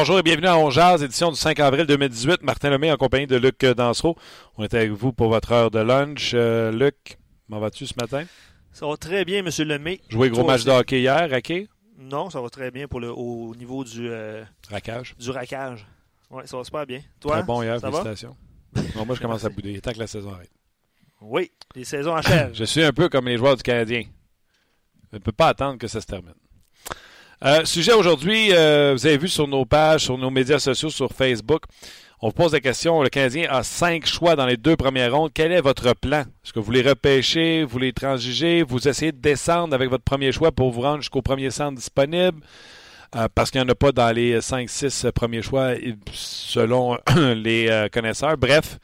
Bonjour et bienvenue à On édition du 5 avril 2018. Martin Lemay en compagnie de Luc Dansereau. On est avec vous pour votre heure de lunch. Euh, Luc, comment vas-tu ce matin? Ça va très bien, M. Lemay. Joué gros match de hockey hier, raqué? Non, ça va très bien pour le, au niveau du... Euh, raquage? Du raquage. Oui, ça va super bien. Toi, Très bon hier, félicitations. moi, je commence à bouder. Il est temps que la saison arrête. Oui, les saisons achèvent. je suis un peu comme les joueurs du Canadien. Je ne peux pas attendre que ça se termine. Euh, sujet aujourd'hui, euh, vous avez vu sur nos pages, sur nos médias sociaux, sur Facebook, on vous pose la question, le Canadien a cinq choix dans les deux premières rondes. Quel est votre plan? Est-ce que vous les repêchez, vous les transigez, vous essayez de descendre avec votre premier choix pour vous rendre jusqu'au premier centre disponible? Euh, parce qu'il n'y en a pas dans les 5-6 premiers choix selon les connaisseurs. Bref,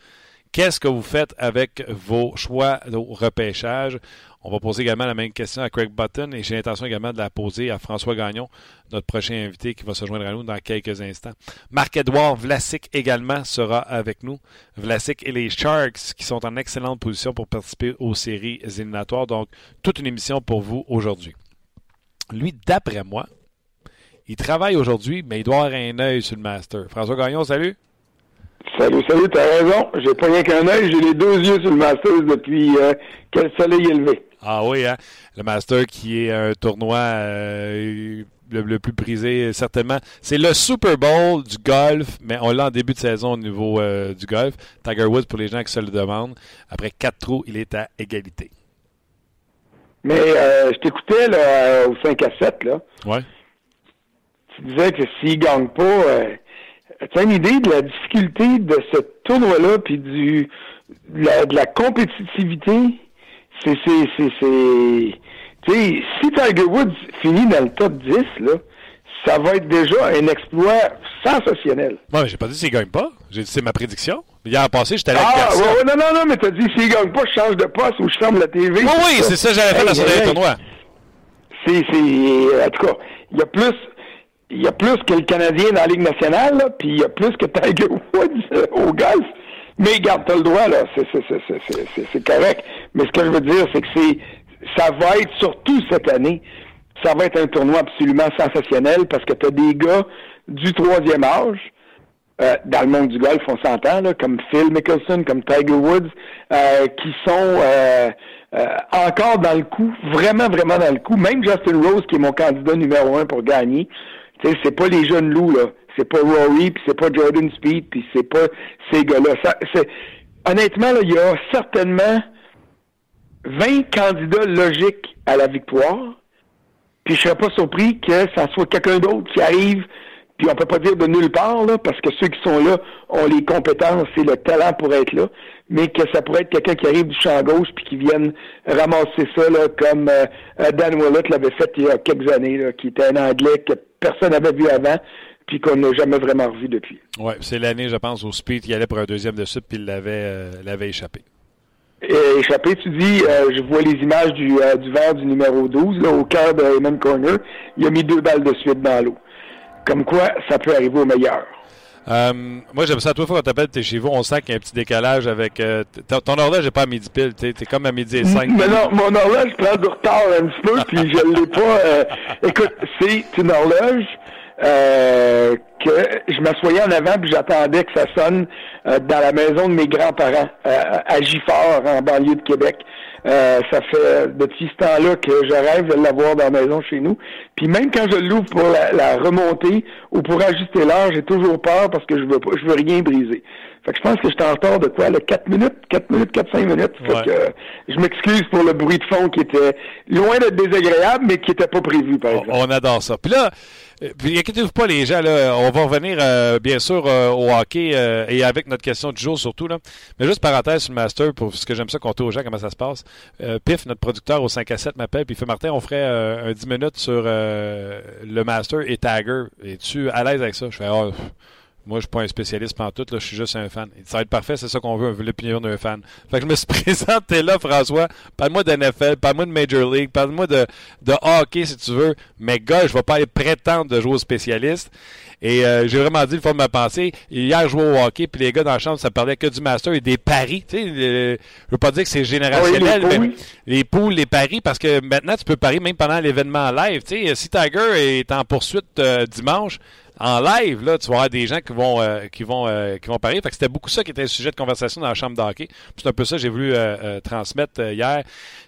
qu'est-ce que vous faites avec vos choix au repêchage? On va poser également la même question à Craig Button et j'ai l'intention également de la poser à François Gagnon, notre prochain invité qui va se joindre à nous dans quelques instants. Marc-Edouard Vlasic également sera avec nous. Vlasic et les Sharks qui sont en excellente position pour participer aux séries éliminatoires. Donc, toute une émission pour vous aujourd'hui. Lui, d'après moi, il travaille aujourd'hui, mais il doit avoir un œil sur le Master. François Gagnon, salut. Salut, salut, t'as raison. J'ai pas rien qu'un œil, j'ai les deux yeux sur le Masters depuis euh, que le soleil est levé. Ah oui, hein? le Master qui est un tournoi euh, le, plus prisé, certainement. C'est le Super Bowl du golf, mais on l'a en début de saison au niveau euh, du golf. Tiger Woods, pour les gens qui se le demandent, après quatre trous, il est à égalité. Mais euh, je t'écoutais là, au 5 à 7, là. Ouais. Tu disais que s'il ne gagne pas, tu as une idée de la difficulté de ce tournoi-là, puis du de la compétitivité? C'est, c'est, c'est, c'est, tu sais, si Tiger Woods finit dans le top 10, là, ça va être déjà un exploit sensationnel. Moi, ouais, j'ai pas dit s'il gagne pas. J'ai dit c'est ma prédiction. Hier passé, j'étais allé ah, avec ouais, non, non, non, mais t'as dit s'il gagne pas, je change de poste ou je ferme la TV. Oui, oui, c'est ça, j'avais fait dans ce tournoi. C'est, c'est, en tout cas, il y a plus, il y a plus que le Canadien dans la Ligue nationale, là, puis il y a plus que Tiger Woods euh, au golf. Mais garde, t'as le droit, là, c'est correct. Mais ce que je veux dire, c'est que c'est ça va être, surtout cette année, ça va être un tournoi absolument sensationnel parce que t'as des gars du troisième âge, euh, dans le monde du golf, on s'entend, comme Phil Mickelson, comme Tiger Woods, euh, qui sont euh, encore dans le coup, vraiment, vraiment dans le coup. Même Justin Rose, qui est mon candidat numéro un pour gagner, c'est pas les jeunes loups, là c'est pas Rory, puis c'est pas Jordan Speed, puis c'est pas ces gars-là. honnêtement, il y a certainement 20 candidats logiques à la victoire. Puis je serais pas surpris que ça soit quelqu'un d'autre qui arrive, puis on peut pas dire de nulle part, là, parce que ceux qui sont là ont les compétences et le talent pour être là, mais que ça pourrait être quelqu'un qui arrive du champ gauche puis qui vienne ramasser ça, là, comme euh, Dan Willett l'avait fait il y a quelques années, là, qui était un Anglais que personne n'avait vu avant, puis qu'on n'a jamais vraiment revu depuis. Oui, c'est l'année, je pense, au Speed qui allait pour un deuxième de suite, puis il l'avait, euh, l'avait échappé. Et, échappé, tu dis, euh, je vois les images du, euh, du verre du numéro 12, là, au cœur de Raymond Corner. Il a mis deux balles de suite dans l'eau. Comme quoi, ça peut arriver au meilleur. moi, j'aime ça. Toi, fois qu'on t'appelle, t'es chez vous, on sent qu'il y a un petit décalage avec. ton horloge n'est pas à midi pile. T'es es comme à midi et 5. Mais non, mon horloge prend du retard un petit peu, puis je ne l'ai pas. écoute, c'est une horloge euh, que je m'assoyais en avant puis j'attendais que ça sonne euh, dans la maison de mes grands-parents euh, à Gifford, en banlieue de Québec. ça fait depuis ce temps-là que je rêve de l'avoir dans la maison chez nous. Puis même quand je l'ouvre pour la, la remonter ou pour ajuster l'heure, j'ai toujours peur parce que je veux pas, je veux rien briser. Fait que je pense que en retard de quoi, là, 4 minutes, 4 minutes, 4-5 minutes. Fait Ouais. que euh, je m'excuse pour le bruit de fond qui était loin d'être désagréable, mais qui était pas prévu, par exemple. on adore ça. Puis là, euh, inquiétez-vous pas les gens, là, on va revenir euh, bien sûr euh, au hockey euh, et avec notre question du jour surtout. Là. Mais juste parenthèse sur le master, pour ce que j'aime ça compter aux gens comment ça se passe. Euh, Pif, notre producteur au 5 à 7 m'appelle, puis il fait Martin, on ferait euh, un 10 minutes sur euh, le master et Tagger. Es-tu à l'aise avec ça? Je fais pff, moi, je suis pas un spécialiste tout, là, je suis juste un fan. Ça va être parfait, c'est ça qu'on veut, on veut l'opinion d'un fan. Fait que je me suis présenté là, François. Parle-moi de NFL, parle-moi de Major League, parle-moi de, de hockey si tu veux. Mais gars, je vais pas aller prétendre de jouer au spécialiste. Et euh, j'ai vraiment dit le fond de ma pensée. Hier, je jouais au hockey, puis les gars dans la chambre, ça parlait que du master et des paris. Tu sais, je veux pas dire que c'est générationnel, Ah oui, les mais poules. les poules, les paris, parce que maintenant, tu peux parier même pendant l'événement live. Tu sais, si Tiger est en poursuite euh, dimanche, en live, là, tu vas avoir des gens qui vont, euh, qui vont, euh, qui vont parier. Fait que c'était beaucoup ça qui était le sujet de conversation dans la chambre d'hockey. C'est un peu ça que j'ai voulu euh, euh, transmettre euh, hier.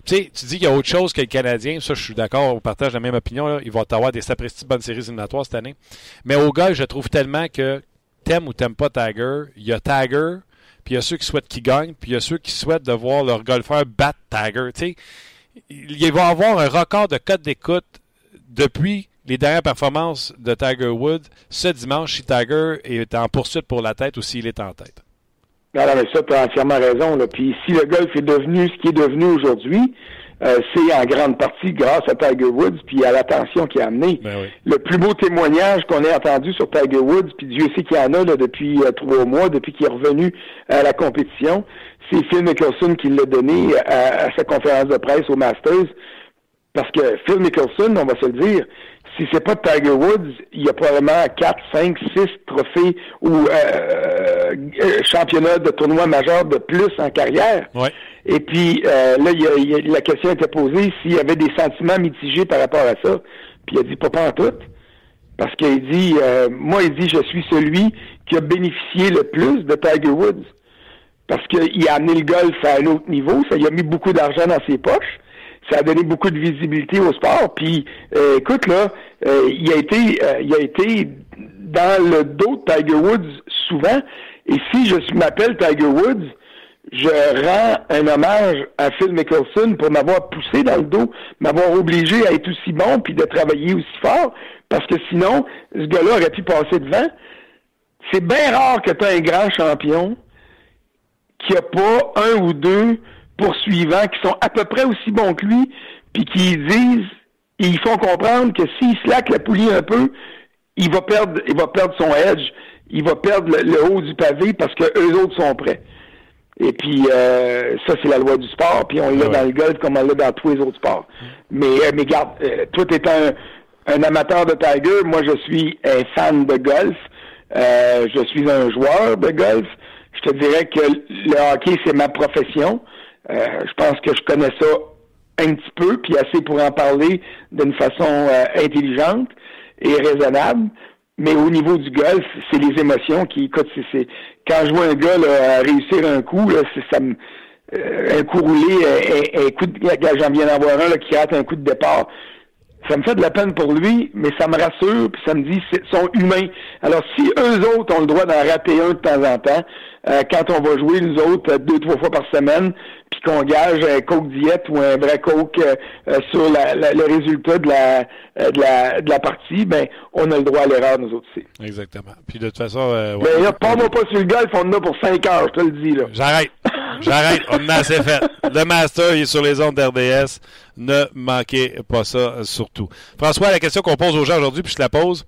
Tu sais, tu dis qu'il y a autre chose que le Canadien. Ça, je suis d'accord, on partage la même opinion. Là. Ils vont avoir des sapristi bonnes séries éliminatoires cette année. Mais au gars, je trouve tellement que t'aimes ou t'aimes pas Tiger, il y a Tiger, puis il y a ceux qui souhaitent qu'il gagne, puis il y a ceux qui souhaitent de voir leur golfeur battre Tiger. Tu sais, il va avoir un record de code d'écoute depuis les dernières performances de Tiger Woods ce dimanche si Tiger est en poursuite pour la tête ou s'il est en tête. Non, non, mais ça, tu as entièrement raison. Là. Puis si le golf est devenu ce qui est devenu aujourd'hui, euh, c'est en grande partie grâce à Tiger Woods puis à l'attention qu'il a amené. Ben oui. Le plus beau témoignage qu'on ait entendu sur Tiger Woods, puis Dieu sait qu'il y en a là, depuis euh, trois mois, depuis qu'il est revenu à la compétition, c'est Phil Mickelson qui l'a donné à, à sa conférence de presse au Masters. Parce que Phil Mickelson, on va se le dire, si c'est pas Tiger Woods, il y a probablement 4, 5, 6 trophées ou euh, euh, championnats de tournois majeurs de plus en carrière. Ouais. Et puis euh, là, il a- il a- la question était posée s'il y avait des sentiments mitigés par rapport à ça. Puis il a dit pas pas en tout. Parce qu'il dit euh, moi il dit je suis celui qui a bénéficié le plus de Tiger Woods. Parce qu'il a amené le golf à un autre niveau, ça il a mis beaucoup d'argent dans ses poches. Ça a donné beaucoup de visibilité au sport. Puis, euh, écoute là, euh, il a été, euh, il a été dans le dos de Tiger Woods souvent. Et si je m'appelle Tiger Woods, je rends un hommage à Phil Mickelson pour m'avoir poussé dans le dos, m'avoir obligé à être aussi bon puis de travailler aussi fort, parce que sinon, ce gars-là aurait pu passer devant. C'est bien rare que tu aies un grand champion qui a pas un ou deux poursuivants qui sont à peu près aussi bons que lui, puis qui disent, ils font comprendre que s'il slack la poulie un peu, il va perdre, il va perdre son edge, il va perdre le, le haut du pavé parce que eux autres sont prêts. Et puis euh, ça, c'est la loi du sport, puis on l'a Ouais. dans le golf comme on l'a dans tous les autres sports. Mais, euh, mais garde, euh, toi, tu un, un amateur de Tiger, moi je suis un fan de golf, Euh, je suis un joueur de golf. Je te dirais que le hockey, c'est ma profession. Euh, je pense que je connais ça un petit peu, puis assez pour en parler d'une façon euh, intelligente et raisonnable. Mais au niveau du golf, c'est les émotions qui, écoute, c'est, quand je vois un gars là, réussir un coup, là, ça me, euh, un coup roulé, un, un- coup de, j'en viens d'en voir un là, qui rate un coup de départ. Ça me fait de la peine pour lui, mais ça me rassure, puis ça me dit qu'ils sont humains. Alors, si eux autres ont le droit d'en rater un de temps en temps, euh, quand on va jouer, nous autres, euh, deux, trois fois par semaine, qu'on gage un coke diète ou un vrai coke euh, euh, sur la- la- le résultat de la, euh, de, la, de la partie, ben, on a le droit à l'erreur, nous autres aussi. Exactement. Puis de toute façon, euh, ouais. Ben là, parle-moi pas sur le golf, on en a pour cinq heures, je te le dis, là. J'arrête. J'arrête. On a assez fait. Le Master, il est sur les ondes d'RDS. Ne manquez pas ça, surtout. François, la question qu'on pose aux gens aujourd'hui, puis je te la pose.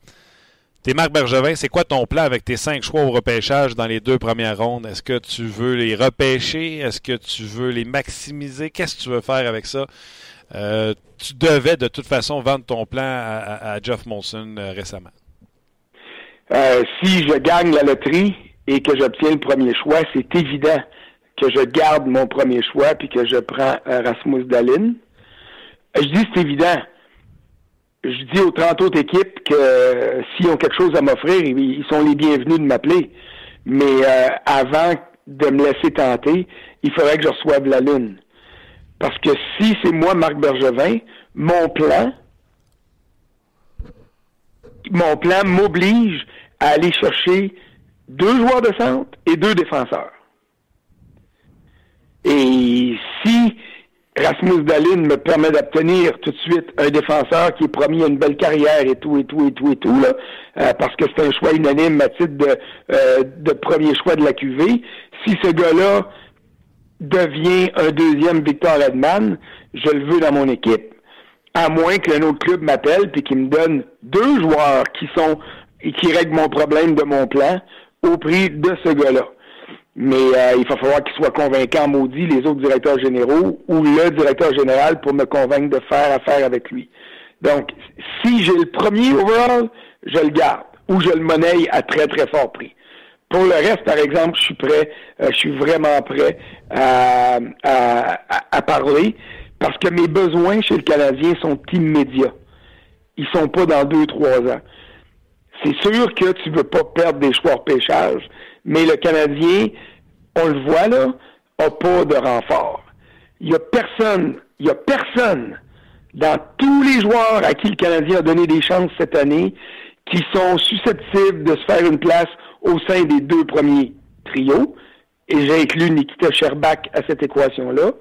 T'es Marc Bergevin, c'est quoi ton plan avec tes cinq choix au repêchage dans les deux premières rondes? Est-ce que tu veux les repêcher? Est-ce que tu veux les maximiser? Qu'est-ce que tu veux faire avec ça? Euh, tu devais de toute façon vendre ton plan à, Jeff Molson euh, récemment. Euh, si je gagne la loterie et que j'obtiens le premier choix, c'est évident que je garde mon premier choix puis que je prends euh, Rasmus Dalin. Je dis c'est évident. Je dis aux 30 autres équipes que euh, s'ils ont quelque chose à m'offrir, ils, sont les bienvenus de m'appeler. Mais euh, avant de me laisser tenter, il faudrait que je reçoive la lune. Parce que si c'est moi, Marc Bergevin, mon plan, mon plan m'oblige à aller chercher deux joueurs de centre et deux défenseurs. Et si Rasmus Dalin me permet d'obtenir tout de suite un défenseur qui est promis une belle carrière et tout, et tout, et tout, et tout, là, euh, parce que c'est un choix unanime à titre de, euh, de premier choix de la QV. Si ce gars-là devient un deuxième Victor Edman, je le veux dans mon équipe. À moins qu'un autre club m'appelle puis qu'il me donne deux joueurs qui sont et qui règlent mon problème de mon plan au prix de ce gars-là. Mais euh, il va falloir qu'il soit convaincant, maudit, les autres directeurs généraux ou le directeur général pour me convaincre de faire affaire avec lui. Donc, si j'ai le premier overall, je le garde ou je le monnaie à très, très fort prix. Pour le reste, par exemple, je suis prêt, euh, je suis vraiment prêt à, à, à, parler parce que mes besoins chez le Canadien sont immédiats. Ils sont pas dans deux, trois ans. C'est sûr que tu veux pas perdre des choix de pêchage, mais le Canadien, on le voit là, a pas de renfort. Il y a personne, il y a personne dans tous les joueurs à qui le Canadien a donné des chances cette année qui sont susceptibles de se faire une place au sein des deux premiers trios. Et j'ai inclus Nikita Sherbak à cette équation-là.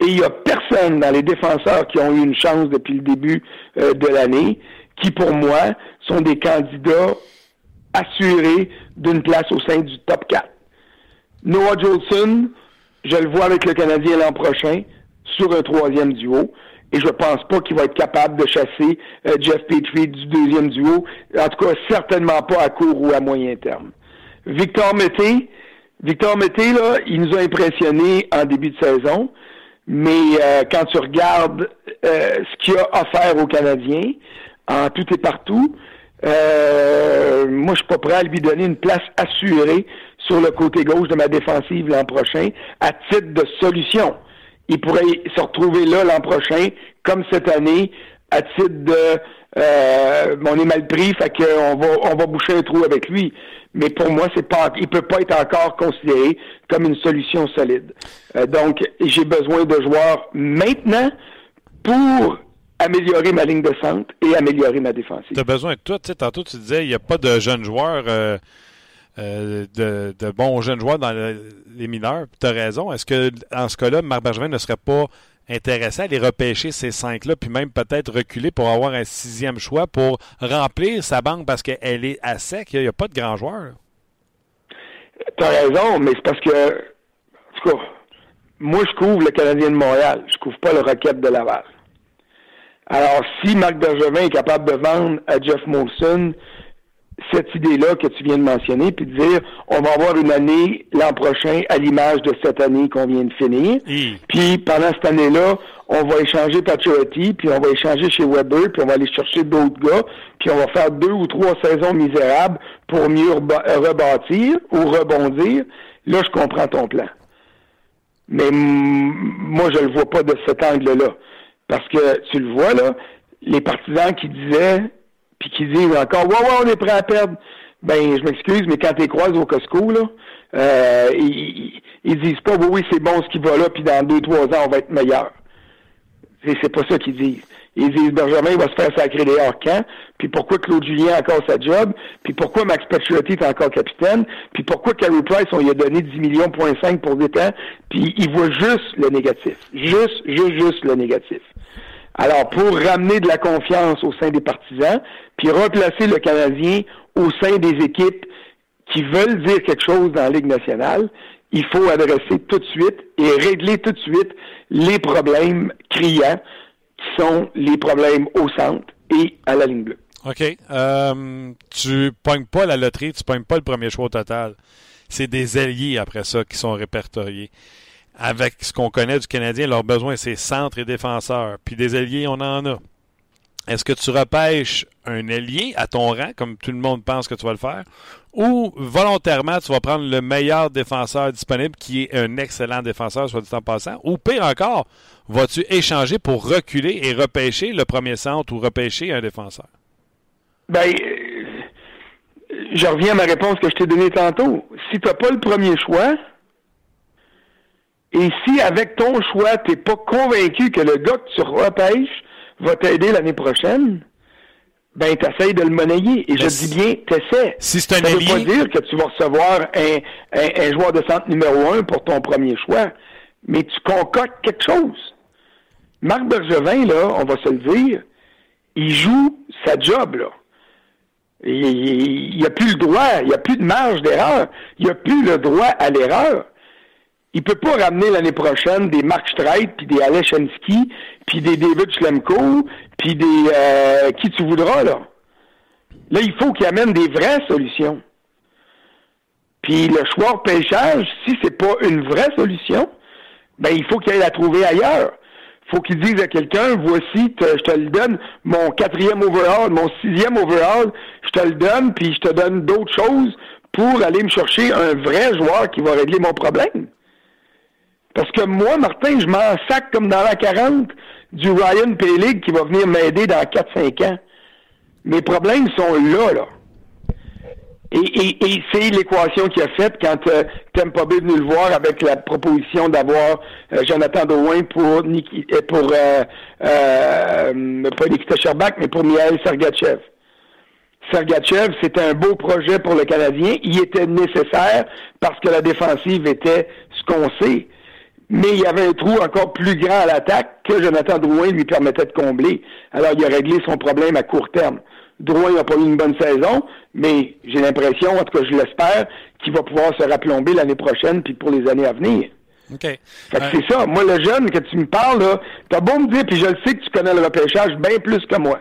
Et il n'y a personne dans les défenseurs qui ont eu une chance depuis le début euh, de l'année qui, pour moi, sont des candidats assurés d'une place au sein du top 4. Noah Jolson, je le vois avec le Canadien l'an prochain sur un troisième duo. Et je pense pas qu'il va être capable de chasser euh, Jeff Petrie du deuxième duo. En tout cas, certainement pas à court ou à moyen terme. Victor Mété, Victor Mété, là, il nous a impressionnés en début de saison. Mais euh, quand tu regardes euh, ce qu'il a offert aux Canadiens, en tout et partout, euh, moi, je suis pas prêt à lui donner une place assurée sur le côté gauche de ma défensive l'an prochain à titre de solution. Il pourrait se retrouver là l'an prochain, comme cette année, à titre de euh, on est mal pris, fait qu'on va on va boucher un trou avec lui. Mais pour moi, c'est pas il peut pas être encore considéré comme une solution solide. Euh, donc, j'ai besoin de joueurs maintenant pour améliorer ma ligne de centre et améliorer ma défensive. Tu as besoin de tout. Tu sais, tantôt, tu disais, il n'y a pas de jeunes joueurs, euh, euh, de, de, bons jeunes joueurs dans les mineurs. Tu as raison. Est-ce que, en ce cas-là, Marc Bergevin ne serait pas intéressé à les repêcher, ces cinq-là, puis même peut-être reculer pour avoir un sixième choix pour remplir sa banque parce qu'elle est à sec? Il n'y a, pas de grands joueurs. Tu as raison, mais c'est parce que, en tout cas, moi, je couvre le Canadien de Montréal. Je couvre pas le Rocket de Laval. Alors, si Marc Bergevin est capable de vendre à Jeff Molson cette idée-là que tu viens de mentionner, puis de dire on va avoir une année l'an prochain à l'image de cette année qu'on vient de finir. Puis pendant cette année-là, on va échanger Patrioti, puis on va échanger chez Weber, puis on va aller chercher d'autres gars, puis on va faire deux ou trois saisons misérables pour mieux rebâtir ou rebondir. Là, je comprends ton plan. Mais moi, je le vois pas de cet angle-là. Parce que tu le vois, là, les partisans qui disaient, puis qui disent encore, ouais, ouais, on est prêt à perdre. Ben, je m'excuse, mais quand tu croises au Costco, là, euh, ils, ils, disent pas, oui, oui, c'est bon ce qui va là, puis dans deux, trois ans, on va être meilleur. C'est pas ça qu'ils disent. Ils disent Benjamin va se faire sacrer des hors puis pourquoi Claude Julien a encore sa job, puis pourquoi Max Pacioretty est encore capitaine, puis pourquoi Carey Price, on lui a donné 10 millions, point 5 pour des temps, puis il voit juste le négatif. Juste, juste, juste le négatif. Alors, pour ramener de la confiance au sein des partisans, puis replacer le Canadien au sein des équipes qui veulent dire quelque chose dans la Ligue nationale, il faut adresser tout de suite et régler tout de suite les problèmes criants qui sont les problèmes au centre et à la ligne bleue. OK. Euh, tu pognes pas la loterie, tu pognes pas le premier choix total. C'est des alliés après ça qui sont répertoriés avec ce qu'on connaît du Canadien, leurs besoins, c'est centre et défenseurs. Puis des alliés, on en a. Est-ce que tu repêches un allié à ton rang, comme tout le monde pense que tu vas le faire, ou volontairement, tu vas prendre le meilleur défenseur disponible, qui est un excellent défenseur, soit dit en passant, ou pire encore, vas-tu échanger pour reculer et repêcher le premier centre ou repêcher un défenseur? Ben, je reviens à ma réponse que je t'ai donnée tantôt. Si tu n'as pas le premier choix, et si avec ton choix, tu n'es pas convaincu que le gars que tu repêches va t'aider l'année prochaine, ben t'essayes de le monnayer. Et Mais je si- dis bien, t'essaies. Si c'est un Ça veut pas dire que tu vas recevoir un, un, un joueur de centre numéro un pour ton premier choix, mais tu concoctes quelque chose. Marc Bergevin, là, on va se le dire, il joue sa job, là. Il n'y a plus le droit, il n'y a plus de marge d'erreur, il n'y a plus le droit à l'erreur. Il peut pas ramener l'année prochaine des Mark Streit, puis des Aleshensky, puis des David Schlemko, puis des euh, qui tu voudras, là. Là, il faut qu'il amène des vraies solutions. Puis le choix au pêchage, si c'est pas une vraie solution, ben il faut qu'il aille la trouver ailleurs. faut qu'il dise à quelqu'un, voici, je te le donne, mon quatrième overall, mon sixième overall, je te le donne, puis je te donne d'autres choses pour aller me chercher un vrai joueur qui va régler mon problème. Parce que moi, Martin, je m'en sac comme dans la 40 du Ryan Paylig qui va venir m'aider dans 4-5 ans. Mes problèmes sont là, là. Et, et, et c'est l'équation qu'il a faite quand euh, Tampa Bay est venu le voir avec la proposition d'avoir euh, Jonathan Drouin pour Niki, euh, pour euh, euh, pas Nikita Sherbak, mais pour Mihail Sergachev. Sergachev, c'était un beau projet pour le Canadien. Il était nécessaire parce que la défensive était ce qu'on sait. Mais il y avait un trou encore plus grand à l'attaque que Jonathan Drouin lui permettait de combler. Alors, il a réglé son problème à court terme. Drouin n'a pas eu une bonne saison, mais j'ai l'impression, en tout cas je l'espère, qu'il va pouvoir se raplomber l'année prochaine puis pour les années à venir. OK. Fait que Euh, c'est ça. Moi, le jeune que tu me parles, là, t'as beau me dire, puis je le sais que tu connais le repêchage bien plus que moi.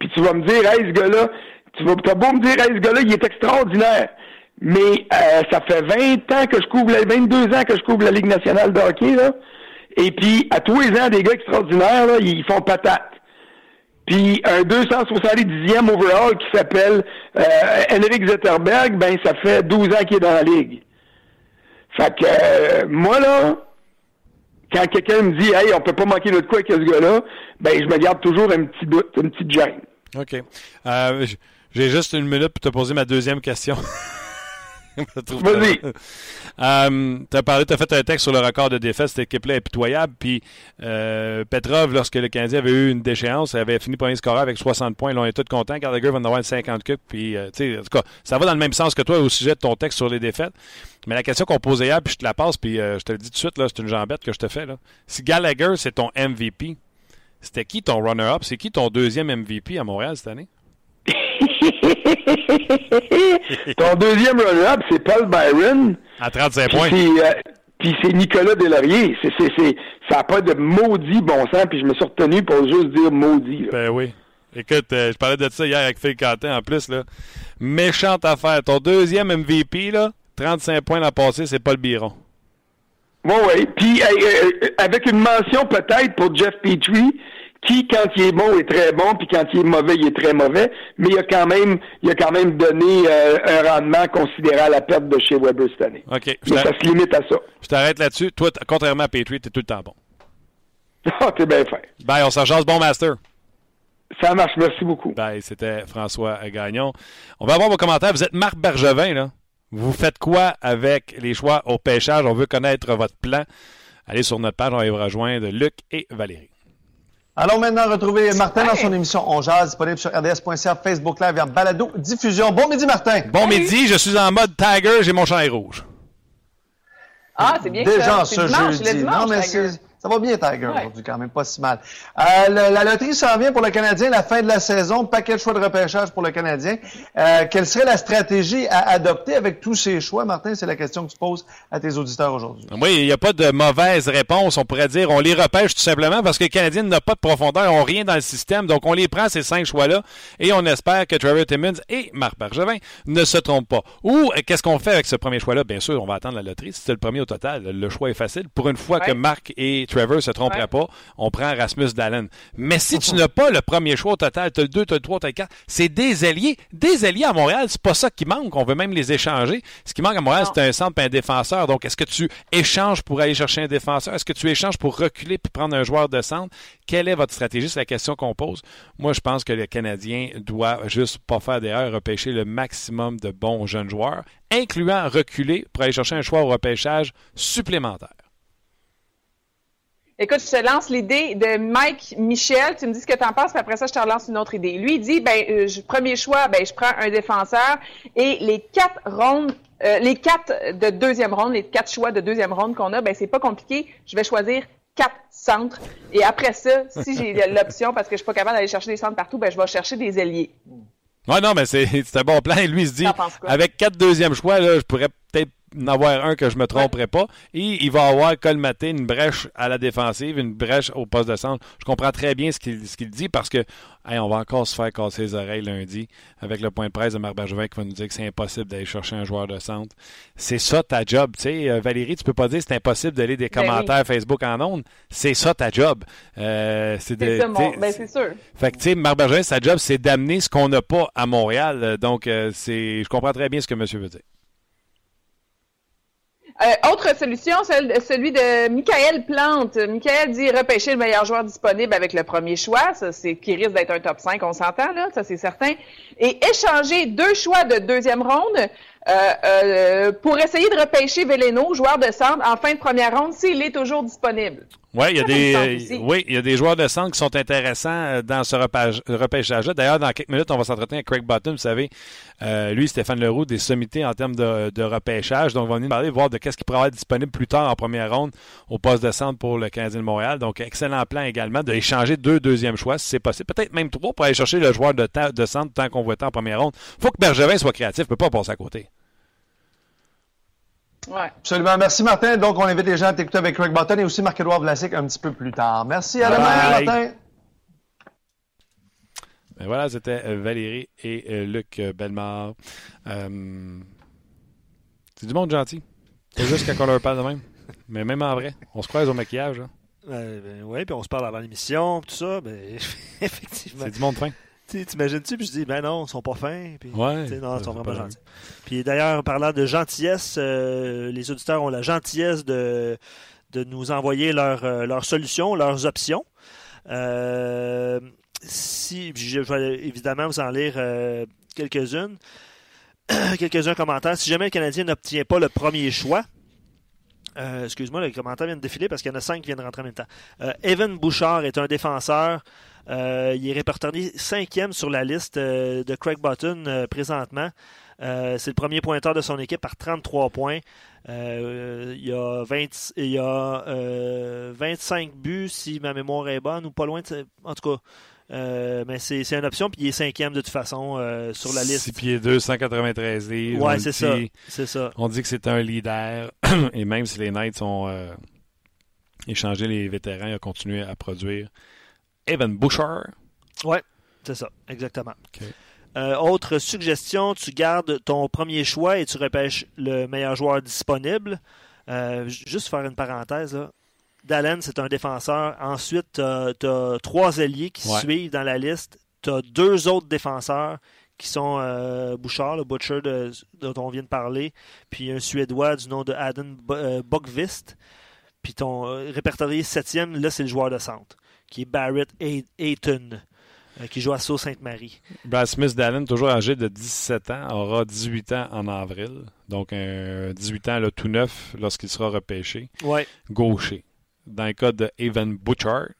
Puis tu vas me dire, hey, ce gars-là, tu vas, t'as beau me dire, hey, ce gars-là, il est extraordinaire. Mais euh, ça fait 20 ans que je couvre, la, 22 ans que je couvre la Ligue nationale de hockey, là. Et puis, à tous les ans, des gars extraordinaires, là, ils font patate. Puis un 270e overall qui s'appelle euh, Henrik Zetterberg, ben ça fait 12 ans qu'il est dans la ligue. Fait que euh, moi là, quand quelqu'un me dit Hey, on peut pas manquer notre coup avec ce gars-là, ben je me garde toujours un petit doute, une petite gêne. OK. Euh, J'ai juste une minute pour te poser ma deuxième question. Vas-y. Euh, tu as parlé, tu as fait un texte sur le record de défaites. Cette équipe-là est pitoyable. Puis euh, Petrov, lorsque le Canadien avait eu une déchéance, avait fini premier scoreur avec 60 points. Là, on est tous contents. Gallagher va en avoir une 50 cups. Puis, euh, tu sais, en tout cas, ça va dans le même sens que toi au sujet de ton texte sur les défaites. Mais la question qu'on posait hier, puis je te la passe, puis euh, je te le dis tout de suite, là, c'est une jambette que je te fais. Là. Si Gallagher, c'est ton MVP, c'était qui ton runner-up? C'est qui ton deuxième MVP à Montréal cette année? Ton deuxième runner-up, c'est Paul Byron. À 35 Puis points. euh, puis c'est Nicolas Delaurier. C'est, c'est, c'est, ça n'a pas de maudit bon sens, puis je me suis retenu pour juste dire maudit. là. Ben oui. Écoute, euh, je parlais de ça hier avec Phil Quentin en plus. Là. Méchante affaire. Ton deuxième MVP, là, 35 points l'an passé, c'est pas le Biron. Oui, oui. Puis euh, euh, avec une mention peut-être pour Jeff Petrie, qui, quand il est bon, est très bon, puis quand il est mauvais, il est très mauvais, mais il a quand même, il a quand même donné euh, un rendement considérable à la perte de chez Weber cette année. OK. Mais ça se limite à ça. je t'arrête là-dessus. Toi, contrairement à Patriot, t'es tout le temps bon. Ah, t'es bien fait. Bye, on s'en bon master. Ça marche, merci beaucoup. Bye, c'était François Gagnon. On va avoir vos commentaires. Vous êtes Marc Bergevin, là. Vous faites quoi avec les choix au pêchage? On veut connaître votre plan. Allez sur notre page, on va y rejoindre Luc et Valérie. Allons maintenant retrouver Martin dans son émission On Jazz, disponible sur RDS.ca, Facebook Live et en balado diffusion. Bon midi, Martin. Bon midi, je suis en mode Tiger, j'ai mon chandail rouge. Ah, c'est bien Déjà ça. C'est ce dimanche, jeudi. le dimanche, non, mais Tiger. c'est- ça va bien, Tiger, Ouais. aujourd'hui, quand même, pas si mal. Euh, le- la loterie s'en vient pour le Canadien, la fin de la saison, paquet de choix de repêchage pour le Canadien. Euh, quelle serait la stratégie à adopter avec tous ces choix, Martin? C'est la question que tu poses à tes auditeurs aujourd'hui. Oui, il n'y a pas de mauvaise réponse. On pourrait dire on les repêche tout simplement parce que les Canadiens n'ont pas de profondeur, n'ont rien dans le système. Donc, on les prend, ces cinq choix-là, et on espère que Trevor Timmons et Marc Bergevin ne se trompent pas. Ou, qu'est-ce qu'on fait avec ce premier choix-là? Bien sûr, on va attendre la loterie. Si c'est le premier au total, le choix est facile. Pour une fois que. Marc et Trevor se Ouais. pas, on prend Rasmus Dallen. Mais si tu n'as pas le premier choix au total, tu as le 2, tu as le 3, tu as le 4, c'est des alliés. Des alliés à Montréal, c'est pas ça qui manque. On veut même les échanger. Ce qui manque à Montréal, c'est un centre et un défenseur. Donc, est-ce que tu échanges pour aller chercher un défenseur? Est-ce que tu échanges pour reculer puis prendre un joueur de centre? Quelle est votre stratégie? C'est la question qu'on pose. Moi, je pense que le Canadien doit juste pas faire d'erreur, repêcher le maximum de bons jeunes joueurs, incluant reculer pour aller chercher un choix au repêchage supplémentaire. Écoute, je te lance l'idée de Mike Michel. Tu me dis ce que tu en penses, puis après ça, je te relance une autre idée. Lui, il dit, ben, euh, je- premier choix, ben, je prends un défenseur et les quatre rondes, euh, les quatre de deuxième ronde, les quatre choix de deuxième ronde qu'on a, ben, c'est pas compliqué. Je vais choisir quatre centres. Et après ça, si j'ai l'option, parce que je suis pas capable d'aller chercher des centres partout, ben, je vais chercher des ailiers. Ouais, non, mais c'est un bon plan. Et lui, il se dit, avec quatre deuxièmes choix, là, je pourrais en avoir un que je me tromperais pas. Et il va avoir colmaté une brèche à la défensive, une brèche au poste de centre. Je comprends très bien ce qu'il dit parce que hey, on va encore se faire casser les oreilles lundi avec le point de presse de Marc Bergevin qui va nous dire que c'est impossible d'aller chercher un joueur de centre. C'est ça ta job. Tu sais, euh, Valérie, tu peux pas dire que c'est impossible d'aller des Ben oui. commentaires Facebook en ondes. C'est ça ta job. Euh, c'est ben, c'est sûr. fait que, tu sais, Marc Bergevin, sa job, c'est d'amener ce qu'on n'a pas à Montréal. Donc, euh, c'est, je comprends très bien ce que monsieur veut dire. Euh, autre solution, celle- celui de Michael Plante. Michael dit repêcher le meilleur joueur disponible avec le premier choix. Ça, c'est qui risque d'être un top 5, on s'entend, là, ça c'est certain. Et échanger deux choix de deuxième ronde euh, euh, pour essayer de repêcher Veleno, joueur de centre, en fin de première ronde, s'il est toujours disponible. Oui, il y a des, euh, oui, il y a des joueurs de centre qui sont intéressants euh, dans ce repêchage-là. D'ailleurs, dans quelques minutes, on va s'entretenir avec Craig Bottom. Vous savez, euh, lui, Stéphane Leroux, des sommités en termes de, de repêchage. Donc, on va venir parler, voir de qu'est-ce qui pourrait être disponible plus tard en première ronde au poste de centre pour le Canadien de Montréal. Donc, excellent plan également d'échanger deux deuxièmes choix, si c'est possible. Peut-être même trois pour aller chercher le joueur de, ta- de centre tant qu'on voit en première ronde. faut que Bergevin soit créatif. Il peut pas passer à côté. Ouais. Absolument. Merci, Martin. Donc, on invite les gens à t'écouter avec Craig Button et aussi Marc-Edouard Vlasic un petit peu plus tard. Merci. À demain, bye. Martin. Ben voilà, c'était euh, Valérie et euh, Luc euh, Bellemare. Euh, c'est du monde gentil. C'est juste quand on leur parle de même. Mais même en vrai, on se croise au maquillage. hein. Euh, ben, oui, puis on se parle avant l'émission, tout ça. Ben, effectivement. C'est du monde fin. T'imagines-tu? Puis je dis, ben non, ils sont pas fins. Puis, Ouais. non, ils sont C'est vraiment pas gentils. Puis d'ailleurs, parlant de gentillesse, euh, les auditeurs ont la gentillesse de, de nous envoyer leurs euh, leurs solutions, leurs options. Euh, si, je vais évidemment vous en lire quelques-unes. quelques-uns commentaires. Si jamais le Canadien n'obtient pas le premier choix, excuse-moi, les commentaires viennent de défiler parce qu'il y en a cinq qui viennent rentrer en même temps. Evan Bouchard est un défenseur. Euh, il est répertorié cinquième sur la liste euh, de Craig Button euh, présentement. C'est le premier pointeur de son équipe par 33 points. Il y a, 20, il y a euh, 25 buts, si ma mémoire est bonne, ou pas loin. De, en tout cas, euh, mais c'est une option, puis il est cinquième de toute façon euh, sur la 6 liste. pieds 2, 193 livres. On Ouais, c'est dit- ça. C'est ça. On dit que c'est un leader. et même si les Knights ont euh, échangé les vétérans, il a continué à produire. Evan Bouchard. C'est ça, exactement. Euh, autre suggestion, tu gardes ton premier choix et tu repêches le meilleur joueur disponible. Euh, juste faire une parenthèse. Là. Dallin, c'est un défenseur. Ensuite, tu as, trois ailiers qui Ouais. suivent dans la liste. Tu as deux autres défenseurs qui sont euh, Bouchard, le Butcher de- dont on vient de parler, puis un Suédois du nom de Adam Bo- euh, Bokvist. Puis ton répertorié septième, là, c'est le joueur de centre, qui est Barrett Ay- Ayton, euh, qui joue à Sault-Sainte-Marie. Brad Smith Dallin, toujours âgé de 17 ans, aura 18 ans en avril. Donc, un 18 ans là, tout neuf lorsqu'il sera repêché. Ouais. Gaucher. Dans le cas de Evan Butchard,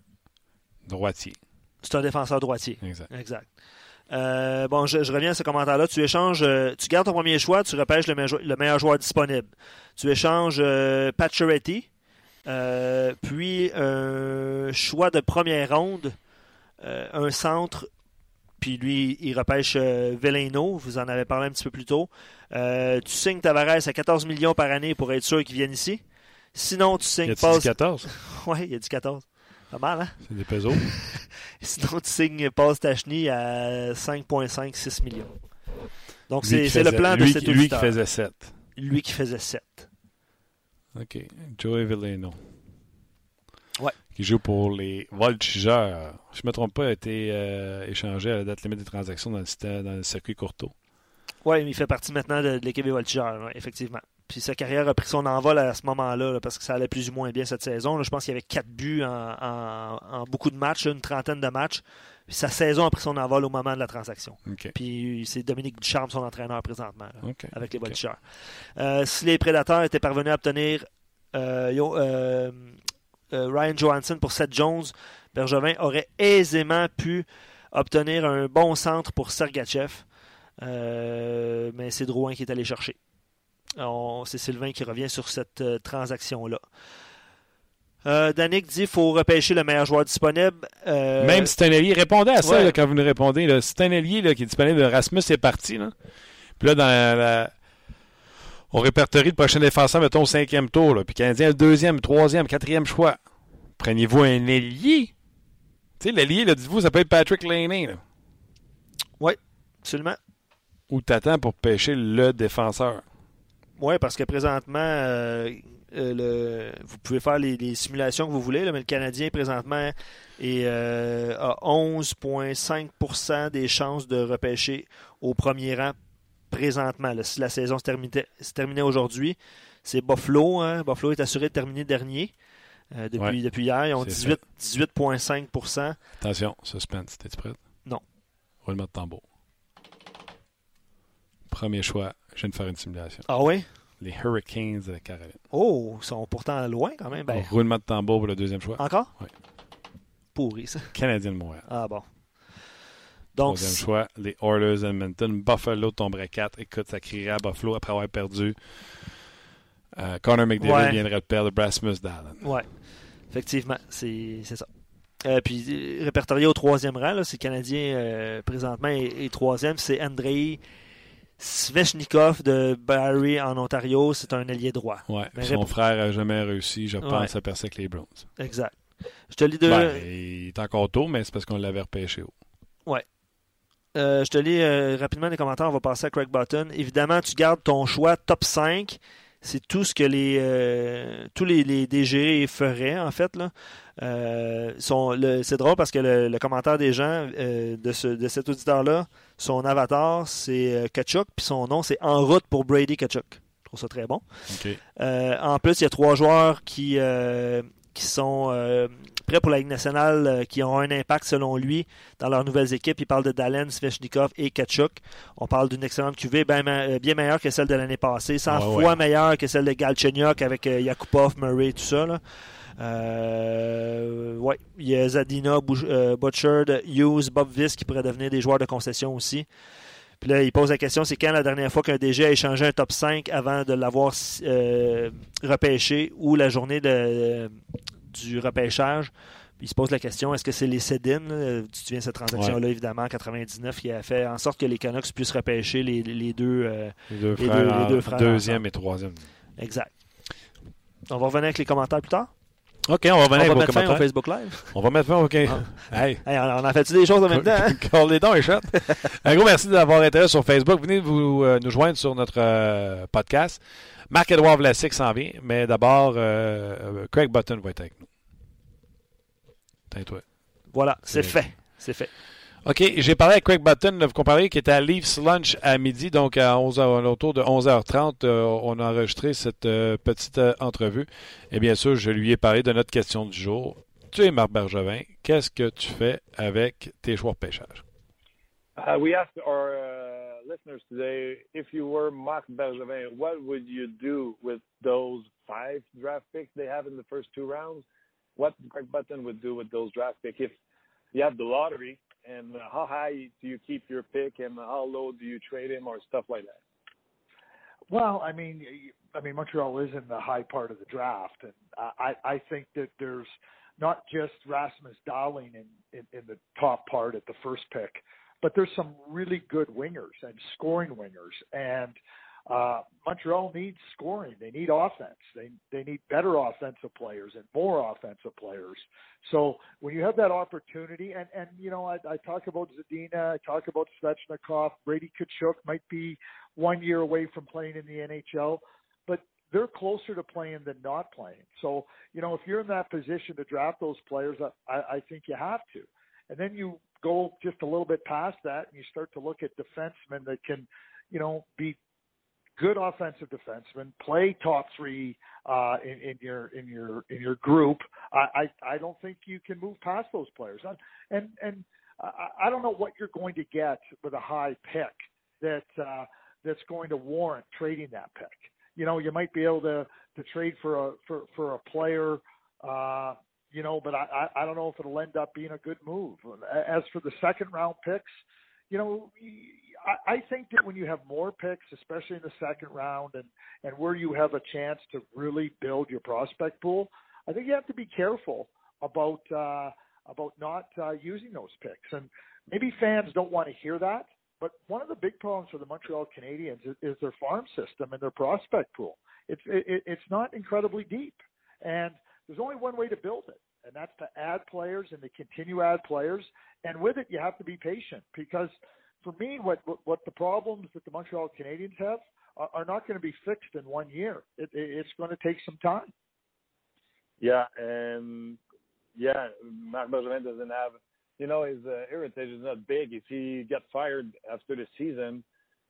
droitier. C'est un défenseur droitier. Exact. Exact. Euh, bon, je, je reviens à ce commentaire-là. Tu échanges, euh, tu gardes ton premier choix, tu repêches le, meilleur- le meilleur joueur disponible. Tu échanges euh, Pacioretty, euh, puis un choix de première ronde, euh, un centre, puis lui, il repêche euh, Veleno, vous en avez parlé un petit peu plus tôt. Euh, tu signes Tavares à 14 millions par année pour être sûr qu'il vienne ici. Sinon, tu signes a-t-il Paul... dit 14? Ouais, il y a du 14. Pas mal, hein? C'est des pesos. Sinon, tu signes Paul Stachny à 5,56 millions. Donc, c'est le plan de lui, cet qui- Lui qui faisait 7. Lui qui faisait 7. OK. Joey Villano. Ouais. Qui joue pour les Voltigeurs. Je ne me trompe pas, a été euh, échangé à la date limite des transactions dans le, système- dans le circuit Courteau. Oui, mais il fait partie maintenant de, de l'équipe des Voltigeurs, ouais, effectivement. Puis sa carrière a pris son envol à ce moment-là, là, parce que ça allait plus ou moins bien cette saison. là. Je pense qu'il y avait 4 buts en, en- en beaucoup de matchs, là, une trentaine de matchs. Sa saison a pris son envol au moment de la transaction. Puis c'est Dominique Ducharme, son entraîneur présentement. là. Avec les. Voltigeurs. Euh, si les prédateurs étaient parvenus à obtenir euh, yo- euh, Ryan Johansson pour Seth Jones, Bergevin aurait aisément pu obtenir un bon centre pour Sergachev. mais c'est Drouin qui est allé chercher. C'est Sylvain qui revient sur cette transaction-là. Euh, Danick dit qu'il faut repêcher le meilleur joueur disponible. Euh, Même si c'est un allié, répondez à ça quand vous nous répondez. Là. Si c'est un allié qui est disponible, Rasmus est parti. Là. Puis là, dans la, on répertorie le prochain défenseur, mettons, au cinquième tour. Puis Canadien, le deuxième, troisième, quatrième choix. Prenez-vous un allié. Tu sais, l'allié, dites-vous, ça peut être Patrick Laney. Oui, absolument. Ou t'attends pour pêcher le défenseur? Oui, parce que présentement, euh, euh, vous pouvez faire les, simulations que vous voulez, mais le Canadien présentement est euh, à 11,5% des chances de repêcher au premier rang présentement. si la saison se terminait, aujourd'hui, c'est Buffalo. Hein. Buffalo est assuré de terminer dernier. Euh, depuis, depuis hier, ils ont 18,5% Attention, suspense, t'es-tu prêt? Non. Roulement de tambour. Premier choix, je viens de faire une simulation. Ah oui? Les Hurricanes de Caroline. Oh, ils sont pourtant loin quand même. Ben... Roulement de tambour pour le deuxième choix. Encore? Oui. Pourri, ça. Canadien de Montréal. Ah bon. Donc, Troisième choix, les Oilers Edmonton. Buffalo tomberait 4. Écoute, ça crierait à Buffalo après avoir perdu. Euh, Connor McDavid viendrait de perdre Rasmus Dallin. Oui, effectivement, c'est ça. Euh, puis répertorié au troisième rang, c'est Canadien euh, présentement et, troisième, c'est Andrei Svechnikov de Barry en Ontario, c'est un allié droit. Ouais, son frère n'a jamais réussi, je pense, à percer avec les Browns. Exact. Je te lis deux. Ben, il est encore tôt, mais c'est parce qu'on l'avait repêché haut. Ouais. Euh, je te lis euh, rapidement les commentaires, on va passer à Craig Button. Évidemment, tu gardes ton choix top 5 c'est tout ce que les euh, tous les, les, DG feraient en fait là. Euh, c'est drôle parce que le, commentaire des gens euh, de, ce, de cet auditeur là, son avatar c'est Kachuk puis son nom c'est En route pour Brady Kachuk. Je trouve ça très bon. en plus, il y a trois joueurs qui qui sont prêts pour la Ligue nationale, euh, qui ont un impact selon lui dans leurs nouvelles équipes. Il parle de Dalen, Svechnikov et Kachuk. On parle d'une excellente QV, bien, euh, bien, meilleure que celle de l'année passée, 100 fois meilleure que celle de Galchenyuk avec euh, Yakupov, Murray, tout ça. Là. ouais, il y a Zadina, Butcherd, Hughes, Bob Viss qui pourraient devenir des joueurs de concession aussi. Puis là, il pose la question, c'est quand la dernière fois qu'un DG a échangé un top 5 avant de l'avoir repêché ou la journée de, du repêchage. il se pose la question, est-ce que c'est les Cédines, tu te souviens de cette transaction-là, évidemment, en 99, qui a fait en sorte que les Canucks puissent repêcher les, les deux, euh, les deux frères, les deux, frères deuxième et troisième. Exact. On va revenir avec les commentaires plus tard? OK, on va revenir on va mettre fin au Facebook Live? On va mettre fin, OK. Ah. Hey. on a fait des choses en même temps? Hein? les dents et Un gros merci d'avoir été sur Facebook. Venez vous, euh, nous joindre sur notre euh, podcast. Marc-Edouard Vlasic s'en vient, mais d'abord, euh, Craig Button va être avec nous. toi. Voilà, c'est fait. C'est fait. OK, j'ai parlé avec Craig Button, vous comparez, qui était à Leafs Lunch à midi, donc à 11h, autour de 11h30, euh, on a enregistré cette euh, petite entrevue. Et bien sûr, je lui ai parlé de notre question du jour. Tu es Marc Bergevin, qu'est-ce que tu fais avec tes choix de pêchage? Uh, we asked our uh, listeners today if you were Marc Bergevin, what would you do with those five draft picks they have in the first two rounds? What Greg Button would do with those draft picks if you have the lottery, and how high do you keep your pick, and how low do you trade him, or stuff like that? Well, I mean, I mean Montreal is in the high part of the draft, and I I think that there's not just Rasmus Darling in, in in the top part at the first pick but there's some really good wingers and scoring wingers. And uh, Montreal needs scoring. They need offense. They they need better offensive players and more offensive players. So when you have that opportunity, and and you know I, I talk about Zadina, I talk about Svechnikov, Brady Kachuk might be one year away from playing in the NHL, but they're closer to playing than not playing. So you know if you're in that position to draft those players, I, I think you have to. And then you go just a little bit past that and you start to look at defensemen that can, you know, be good offensive defensemen, play top three uh, in, in your in your in your group. I, I I don't think you can move past those players. And and I, I don't know what you're going to get with a high pick that uh, that's going to warrant trading that pick. You know, you might be able to to trade for a for for a player Uh, you know, but I, I, don't know if it'll end up being a good move. As for the second round picks, you know, I, I think that when you have more picks, especially in the second round, and and where you have a chance to really build your prospect pool, I think you have to be careful about uh, about not uh, using those picks. And maybe fans don't want to hear that, but one of the big problems for the Montreal Canadiens is, is their farm system and their prospect pool. It's it, it's not incredibly deep, and there's only one way to build it, and that's to add players and to continue add players. And with it, you have to be patient because for me, what what, the problems that the Montreal Canadiens have are, are not going to be fixed in one year. It, it, it's going to take some time. Yeah, and yeah, Marc Bergevin doesn't have, you know, his uh, heritage is not big. If he gets fired after the season,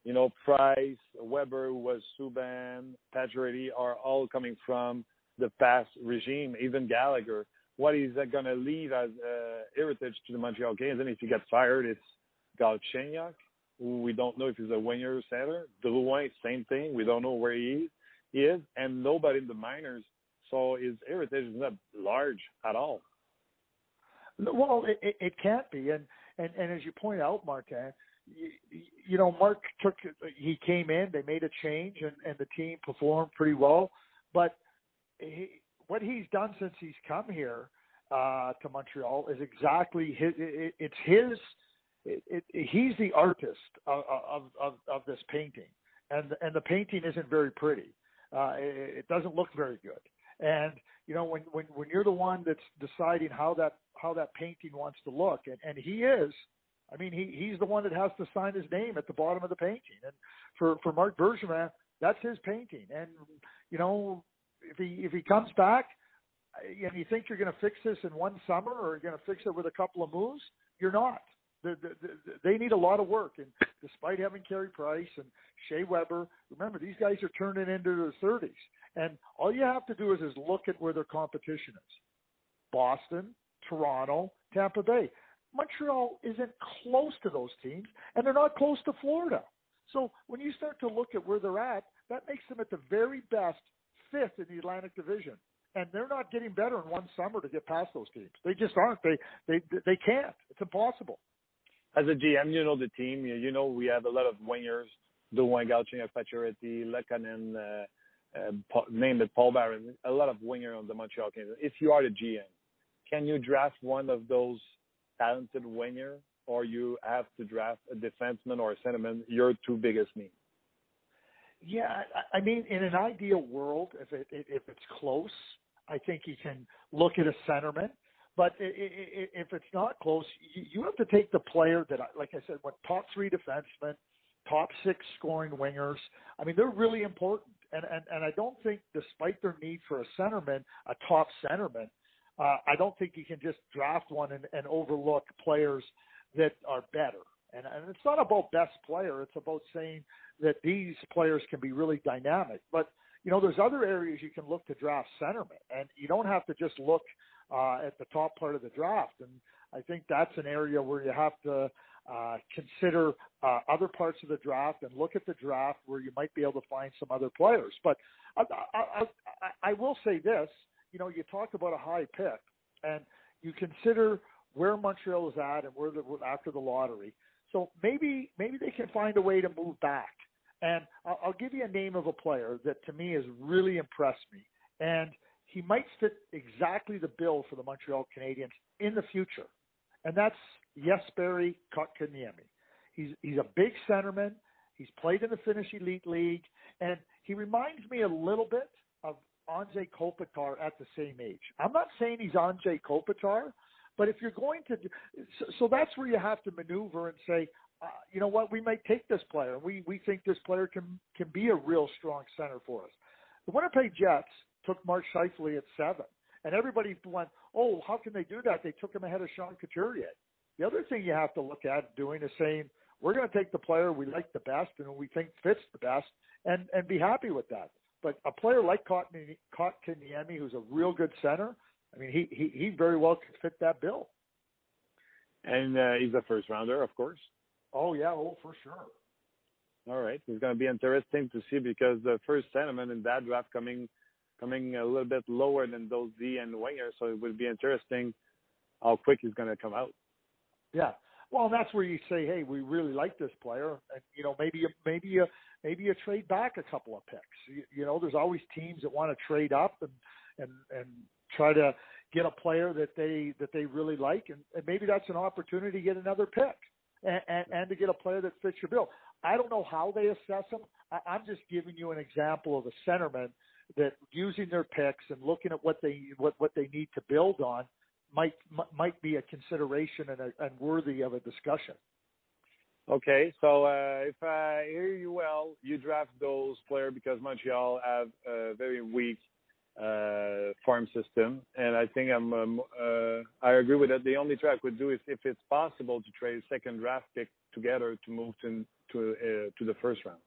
you know, Price, Weber, who was Subban, Pacioretty are all coming from the past regime, even Gallagher. What is that going to leave as uh, heritage to the Montreal Canadiens? And if he gets fired, it's Galchenyuk, who we don't know if he's a winger or center. Drouin, same thing. We don't know where he is. He is, and nobody in the minors. So his heritage is not large at all. Well, it, it, it can't be, and, and and as you point out, Martin, you, you know, Mark took he came in, they made a change, and and the team performed pretty well. But he, what he's done since he's come here uh, to Montreal is exactly his. It, it's his. It, it, he's the artist of, of of of this painting, and and the painting isn't very pretty. Uh, it, doesn't look very good. And you know, when when when you're the one that's deciding how that how that painting wants to look, and and he is, I mean, he he's the one that has to sign his name at the bottom of the painting. And for for Mark Bergevin, that's his painting. And you know, if he if he comes back, uh, and you think you're going to fix this in one summer, or you're going to fix it with a couple of moves, you're not. The, the, the, they need a lot of work, and despite having Carey Price and Shea Weber, remember these guys are turning into their 30s. And all you have to do is, is look at where their competition is. Boston, Toronto, Tampa Bay. Montreal isn't close to those teams, and they're not close to Florida. So when you start to look at where they're at, that makes them at the very best fifth in the Atlantic Division. And they're not getting better in one summer to get past those teams. They just aren't. They they they can't. It's impossible. As a GM, you know the team. You, know we have a lot of wingers. Drouin, Galchenyuk, Pacioretty, Lekanen, uh, uh, named it Paul Barron, a lot of winger on the Montreal Canadiens. If you are the GM, can you draft one of those talented winger, or you have to draft a defenseman or a centerman? Your two biggest needs. Yeah, I mean, in an ideal world, if it if it's close, I think you can look at a centerman. But if it's not close, you have to take the player that, like I said, what top three defensemen, top six scoring wingers. I mean, they're really important and, and, and I don't think, despite their need for a centerman, a top centerman, uh, I don't think you can just draft one and, and overlook players that are better. And, and it's not about best player; it's about saying that these players can be really dynamic. But you know, there's other areas you can look to draft centerman, and you don't have to just look uh, at the top part of the draft. And I think that's an area where you have to uh, consider uh, other parts of the draft and look at the draft where you might be able to find some other players. But I, I, I, I will say this: you know, you talk about a high pick, and you consider where Montreal is at and where the after the lottery. So maybe maybe they can find a way to move back. And I'll, I'll give you a name of a player that to me has really impressed me, and he might fit exactly the bill for the Montreal Canadiens in the future, and that's Jesperi Kotkaniemi. He's he's a big centerman. He's played in the Finnish Elite League, and he reminds me a little bit of Anze Kopitar at the same age. I'm not saying he's Anze Kopitar, but if you're going to, so, so that's where you have to maneuver and say, uh, you know what, we might take this player. We we think this player can can be a real strong center for us. The Winnipeg Jets took Mark Scheifele at seven, and everybody went, oh, how can they do that? They took him ahead of Sean Couturier. The other thing you have to look at doing is saying, we're going to take the player we like the best and we think fits the best and, and be happy with that. But a player like Kotkaniemi, who's a real good center, I mean, he, he, he very well could fit that bill. And uh, he's a first rounder, of course. Oh, yeah, oh, for sure. All right. It's going to be interesting to see because the first sentiment in that draft coming coming a little bit lower than those D and wingers. So it would be interesting how quick he's going to come out. Yeah. Well, that's where you say, hey, we really like this player, and you know maybe you, maybe you maybe you trade back a couple of picks. You, you know, there's always teams that want to trade up and and and try to get a player that they that they really like, and, and maybe that's an opportunity to get another pick and, and, and to get a player that fits your bill. I don't know how they assess them. I, I'm just giving you an example of a centerman that using their picks and looking at what they what what they need to build on might might be a consideration and, a, and worthy of a discussion. Okay, so uh, if I hear you well, you draft those players because Montreal have a very weak uh, farm system, and I think I'm um, uh, I agree with that. The only trade I would do is if it's possible to trade second draft pick together to move to to uh, to the first round.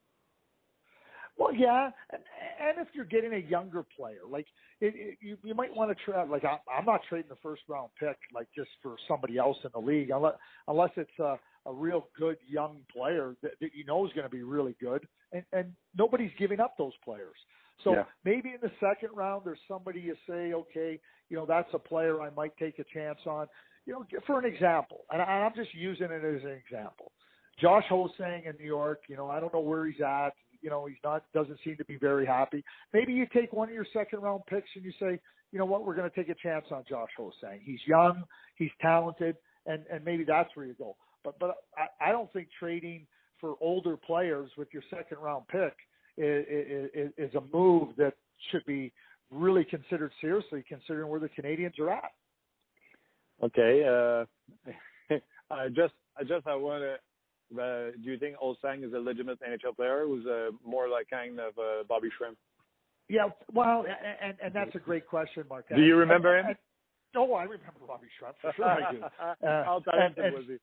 Well, yeah, and, and if you're getting a younger player, like it, it, you, you might want to trade. Like I, I'm not trading the first round pick, like just for somebody else in the league, unless unless it's a, a real good young player that, that you know is going to be really good, and and nobody's giving up those players. So Yeah. maybe in the second round, there's somebody you say, okay, you know, that's a player I might take a chance on. You know, for an example, and I'm just using it as an example. Josh Hosang in New York, you know, I don't know where he's at. You know, he's not doesn't seem to be very happy. Maybe you take one of your second round picks and you say, you know what, we're going to take a chance on Josh Hosang. He's young, he's talented, and and maybe that's where you go. But but I, I don't think trading for older players with your second round pick is, is, a move that should be really considered seriously, considering where the Canadians are at. Okay, uh, I just I just I want to. Uh, do you think Olsang is a legitimate NHL player who's uh, more like kind of uh, Bobby Shrimp? Yeah, well, and and that's a great question, Mark. Do you remember And- him? and- Oh, I remember Bobby Shrimp for sure. I do. Uh, How talented and- was he?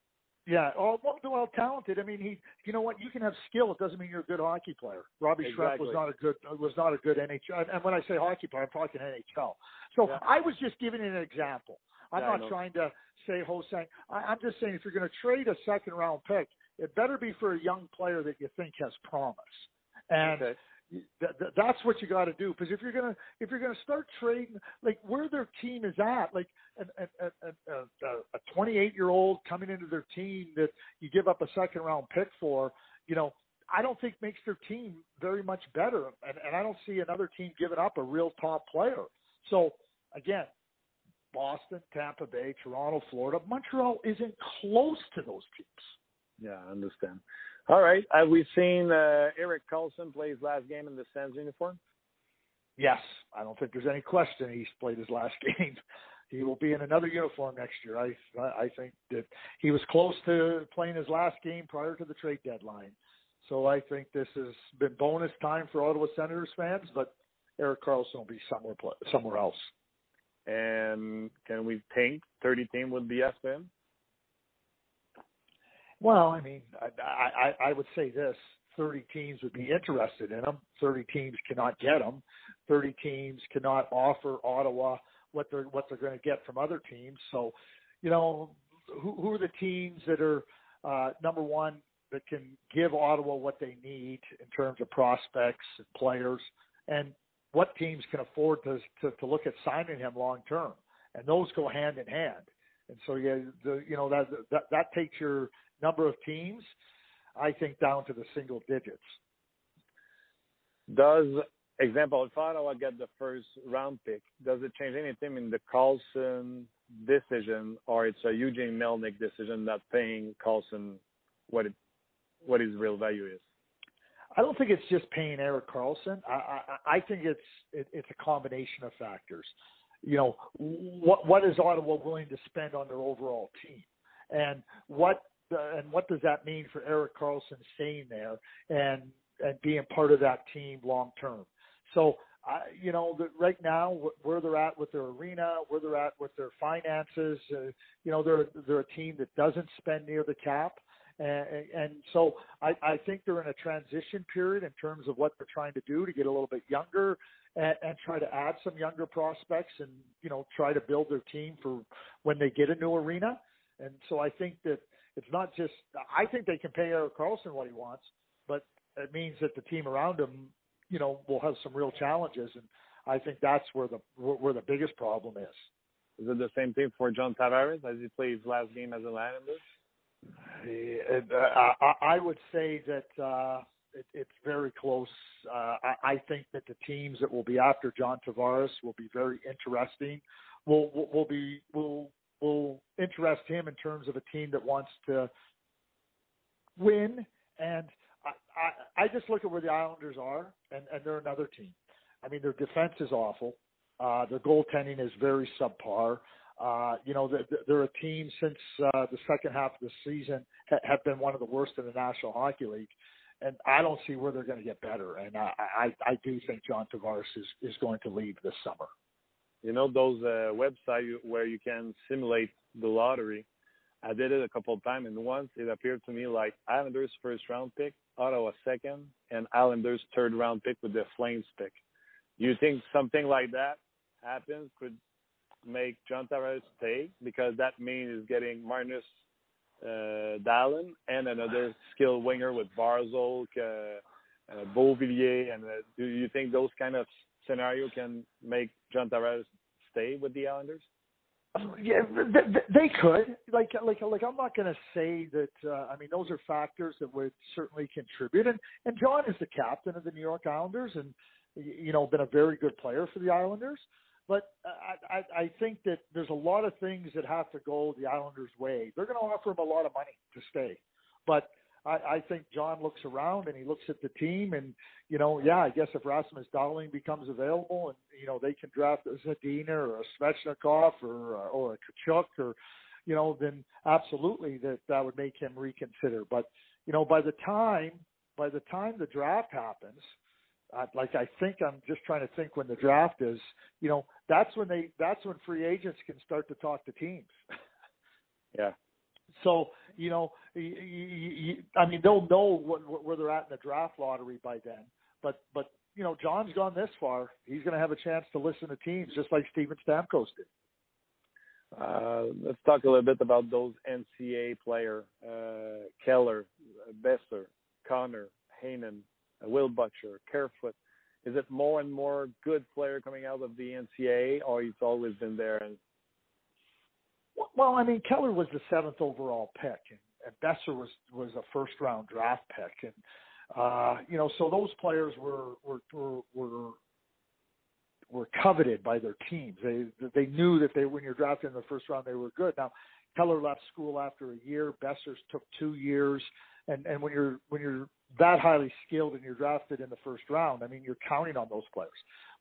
Yeah, oh, well, well, talented. I mean, he. You know what? You can have skill. It doesn't mean you're a good hockey player. Robbie Shrimp uh, was not a good was not a good NHL. And when I say hockey player, I'm talking NHL. So Yeah. I was just giving an example. I'm Yeah, not trying to say Hosang. I, I'm just saying if you're going to trade a second round pick, it better be for a young player that you think has promise. And Okay. th- th- that's what you got to do because if you're gonna if you're gonna start trading like where their team is at like a, a, a 28 year old coming into their team that you give up a second round pick for you know I don't think makes their team very much better and, and I don't see another team giving up a real top player so again Boston Tampa Bay Toronto Florida Montreal isn't close to those teams Yeah, I understand. All right. Have we seen uh, Eric Carlson play his last game in the Sens uniform? Yes, I don't think there's any question he's played his last game. He will be in another uniform next year. I I think that he was close to playing his last game prior to the trade deadline. So I think this has been bonus time for Ottawa Senators fans, but Eric Carlson will be somewhere somewhere else. And can we think 30 team would be after him? Well, I mean, I, I, I would say this: 30 teams would be interested in him. 30 teams cannot get him. 30 teams cannot offer Ottawa what they're what they're going to get from other teams. So, you know, who, who are the teams that are uh, number one that can give Ottawa what they need in terms of prospects and players, and what teams can afford to to, to look at signing him long term? And those go hand in hand. And so, yeah, the you know that that that takes your number of teams, I think, down to the single digits. Does example if Ottawa get the first round pick, does it change anything in the Carlson decision, or it's a Eugene Melnick decision that paying Carlson what it what his real value is? I don't think it's just paying Eric Carlson. I, I, I think it's it, it's a combination of factors. You know, what what is Ottawa willing to spend on their overall team, and what and what does that mean for Eric Carlson staying there and and being part of that team long term? So, uh, you know, the, right now where they're at with their arena, where they're at with their finances, uh, you know, they're they're a team that doesn't spend near the cap. And, and so I, I think they're in a transition period in terms of what they're trying to do to get a little bit younger and, and try to add some younger prospects and you know try to build their team for when they get a new arena. And so I think that it's not just I think they can pay Eric Carlson what he wants, but it means that the team around him, you know, will have some real challenges. And I think that's where the where the biggest problem is. Is it the same thing for John Tavares as he plays last game as a Islanders? Uh, I, I would say that uh, it, it's very close. Uh, I, I think that the teams that will be after John Tavares will be very interesting. Will will, will be will will interest him in terms of a team that wants to win. And I, I, just look at where the Islanders are, and, and they're another team. I mean, their defense is awful. Uh, their goaltending is very subpar. Uh, you know, they're, they're a team since uh, the second half of the season ha- have been one of the worst in the National Hockey League, and I don't see where they're going to get better. And I, I, I do think John Tavares is, is going to leave this summer. You know those uh, websites where you can simulate the lottery. I did it a couple of times, and once it appeared to me like Islanders first round pick, Ottawa second, and Islanders third round pick with the Flames pick. You think something like that happens could make John Tavares stay because that means he's getting Marnus uh, Dahlin and another skilled winger with Barzal, uh, uh, Beauvillier, and uh, do you think those kind of scenario can make John Tavares stay with the Islanders? Yeah, they could. Like, like, like. I'm not going to say that. Uh, I mean, those are factors that would certainly contribute. And and John is the captain of the New York Islanders, and you know, been a very good player for the Islanders. But I, I, I think that there's a lot of things that have to go the Islanders' way. They're going to offer him a lot of money to stay, but I, I think John looks around and he looks at the team, and you know, yeah, I guess if Rasmus Dahlin becomes available, and you know they can draft a Zadina or a Svechnikov or uh, or a Tkachuk or you know, then absolutely that that would make him reconsider. But you know, by the time by the time the draft happens, I, like I think I'm just trying to think when the draft is. You know, that's when they that's when free agents can start to talk to teams. yeah. So you know, you, you, I mean, they'll know what, where they're at in the draft lottery by then. But but you know, John's gone this far. He's going to have a chance to listen to teams, just like Steven Stamkos did. Uh, let's talk a little bit about those NCA player, uh, Keller, Boeser, Connor, Heinen, Will Butcher, Kerfoot. Is it more and more good player coming out of the NCA, or it's always been there? And well, I mean, Keller was the seventh overall pick, and, and Boeser was was a first round draft pick, and uh, you know, so those players were were were, were were coveted by their teams. They they knew that they when you're drafted in the first round they were good. Now Keller left school after a year. Boeser's took two years, and and when you're when you're that highly skilled and you're drafted in the first round, I mean you're counting on those players.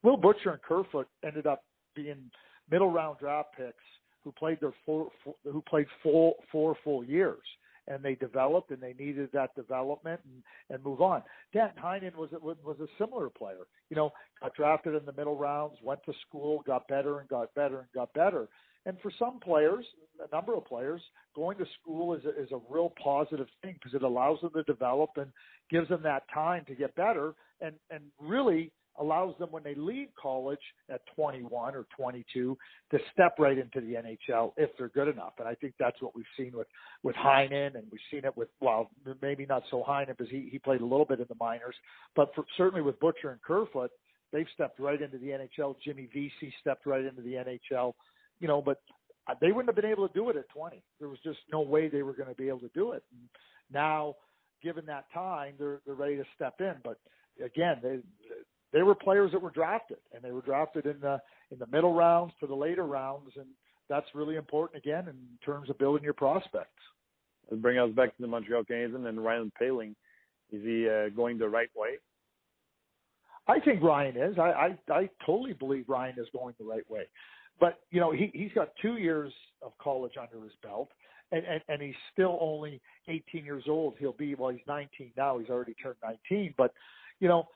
Will Butcher and Kerfoot ended up being middle round draft picks who played their four, four who played full four full years and they developed and they needed that development and, and move on. Dan Heinen was was a similar player. You know, got drafted in the middle rounds, went to school, got better and got better and got better. And for some players, a number of players, going to school is a, is a real positive thing because it allows them to develop and gives them that time to get better and and really allows them when they leave college at 21 or 22 to step right into the NHL if they're good enough. And I think that's what we've seen with with Heinen, and we've seen it with well, maybe not so Heinen because he he played a little bit in the minors, but for, certainly with Butcher and Kerfoot, they've stepped right into the NHL. Jimmy Vesey stepped right into the NHL. You know, but uh, they wouldn't have been able to do it at 20. There was just no way they were going to be able to do it. And now, given that time, they're they're ready to step in. But again, they they were players that were drafted, and they were drafted in the in the middle rounds to the later rounds, and that's really important again in terms of building your prospects. Let's bring us back to the Montreal Canadiens and Ryan Paling. Is he uh, going the right way? I think Ryan is. I, I I totally believe Ryan is going the right way. But you know, he he's got two years of college under his belt, and and, and he's still only 18 years old. He'll be well, he's 19 now. He's already turned 19. But you know,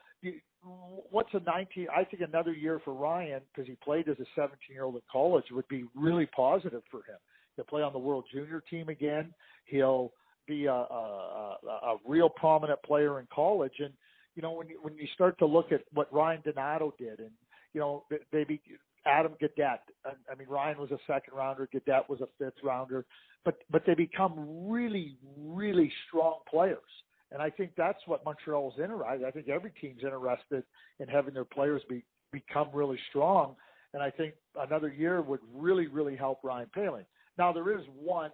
what's a 19? I think another year for Ryan because he played as a 17 year old in college would be really positive for him. He'll play on the World Junior team again. He'll be a, a, a, real prominent player in college. And you know when you, when you start to look at what Ryan Donato did, and you know they be Adam Gaudette. I mean Ryan was a second rounder, Gaudette was a fifth rounder, but but they become really really strong players and I think that's what Montreal is interested. I think every team's interested in having their players be become really strong. And I think another year would really, really help Ryan Paling. Now, there is one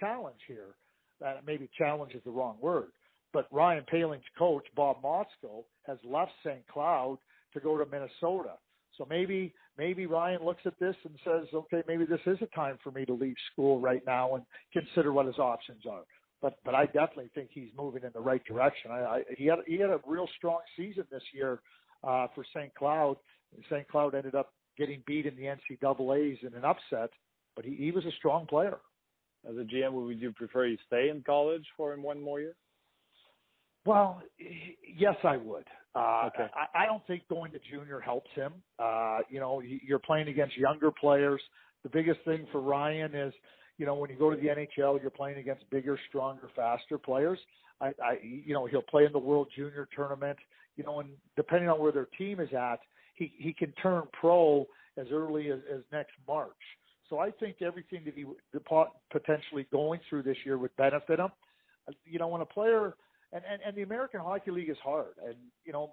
challenge here. That maybe challenge is the wrong word, but Ryan Paling's coach, Bob Motzko, has left St. Cloud to go to Minnesota. So maybe maybe Ryan looks at this and says, okay, maybe this is a time for me to leave school right now and consider what his options are. But but I definitely think he's moving in the right direction. I, I he had he had a real strong season this year uh, for St. Cloud. St. Cloud ended up getting beat in the NCAA's in an upset, but he, he was a strong player. As a GM, would you prefer you stay in college for him one more year? Well, yes, I would. Uh, okay. I, I don't think going to junior helps him. Uh, you know, you're playing against younger players. The biggest thing for Ryan is, you know, when you go to the NHL, you're playing against bigger, stronger, faster players. I, I, you know, he'll play in the World Junior Tournament. You know, and depending on where their team is at, he he can turn pro as early as, as next March. So I think everything that he potentially going through this year would benefit him. You know, when a player and, and, and the American Hockey League is hard. And, you know,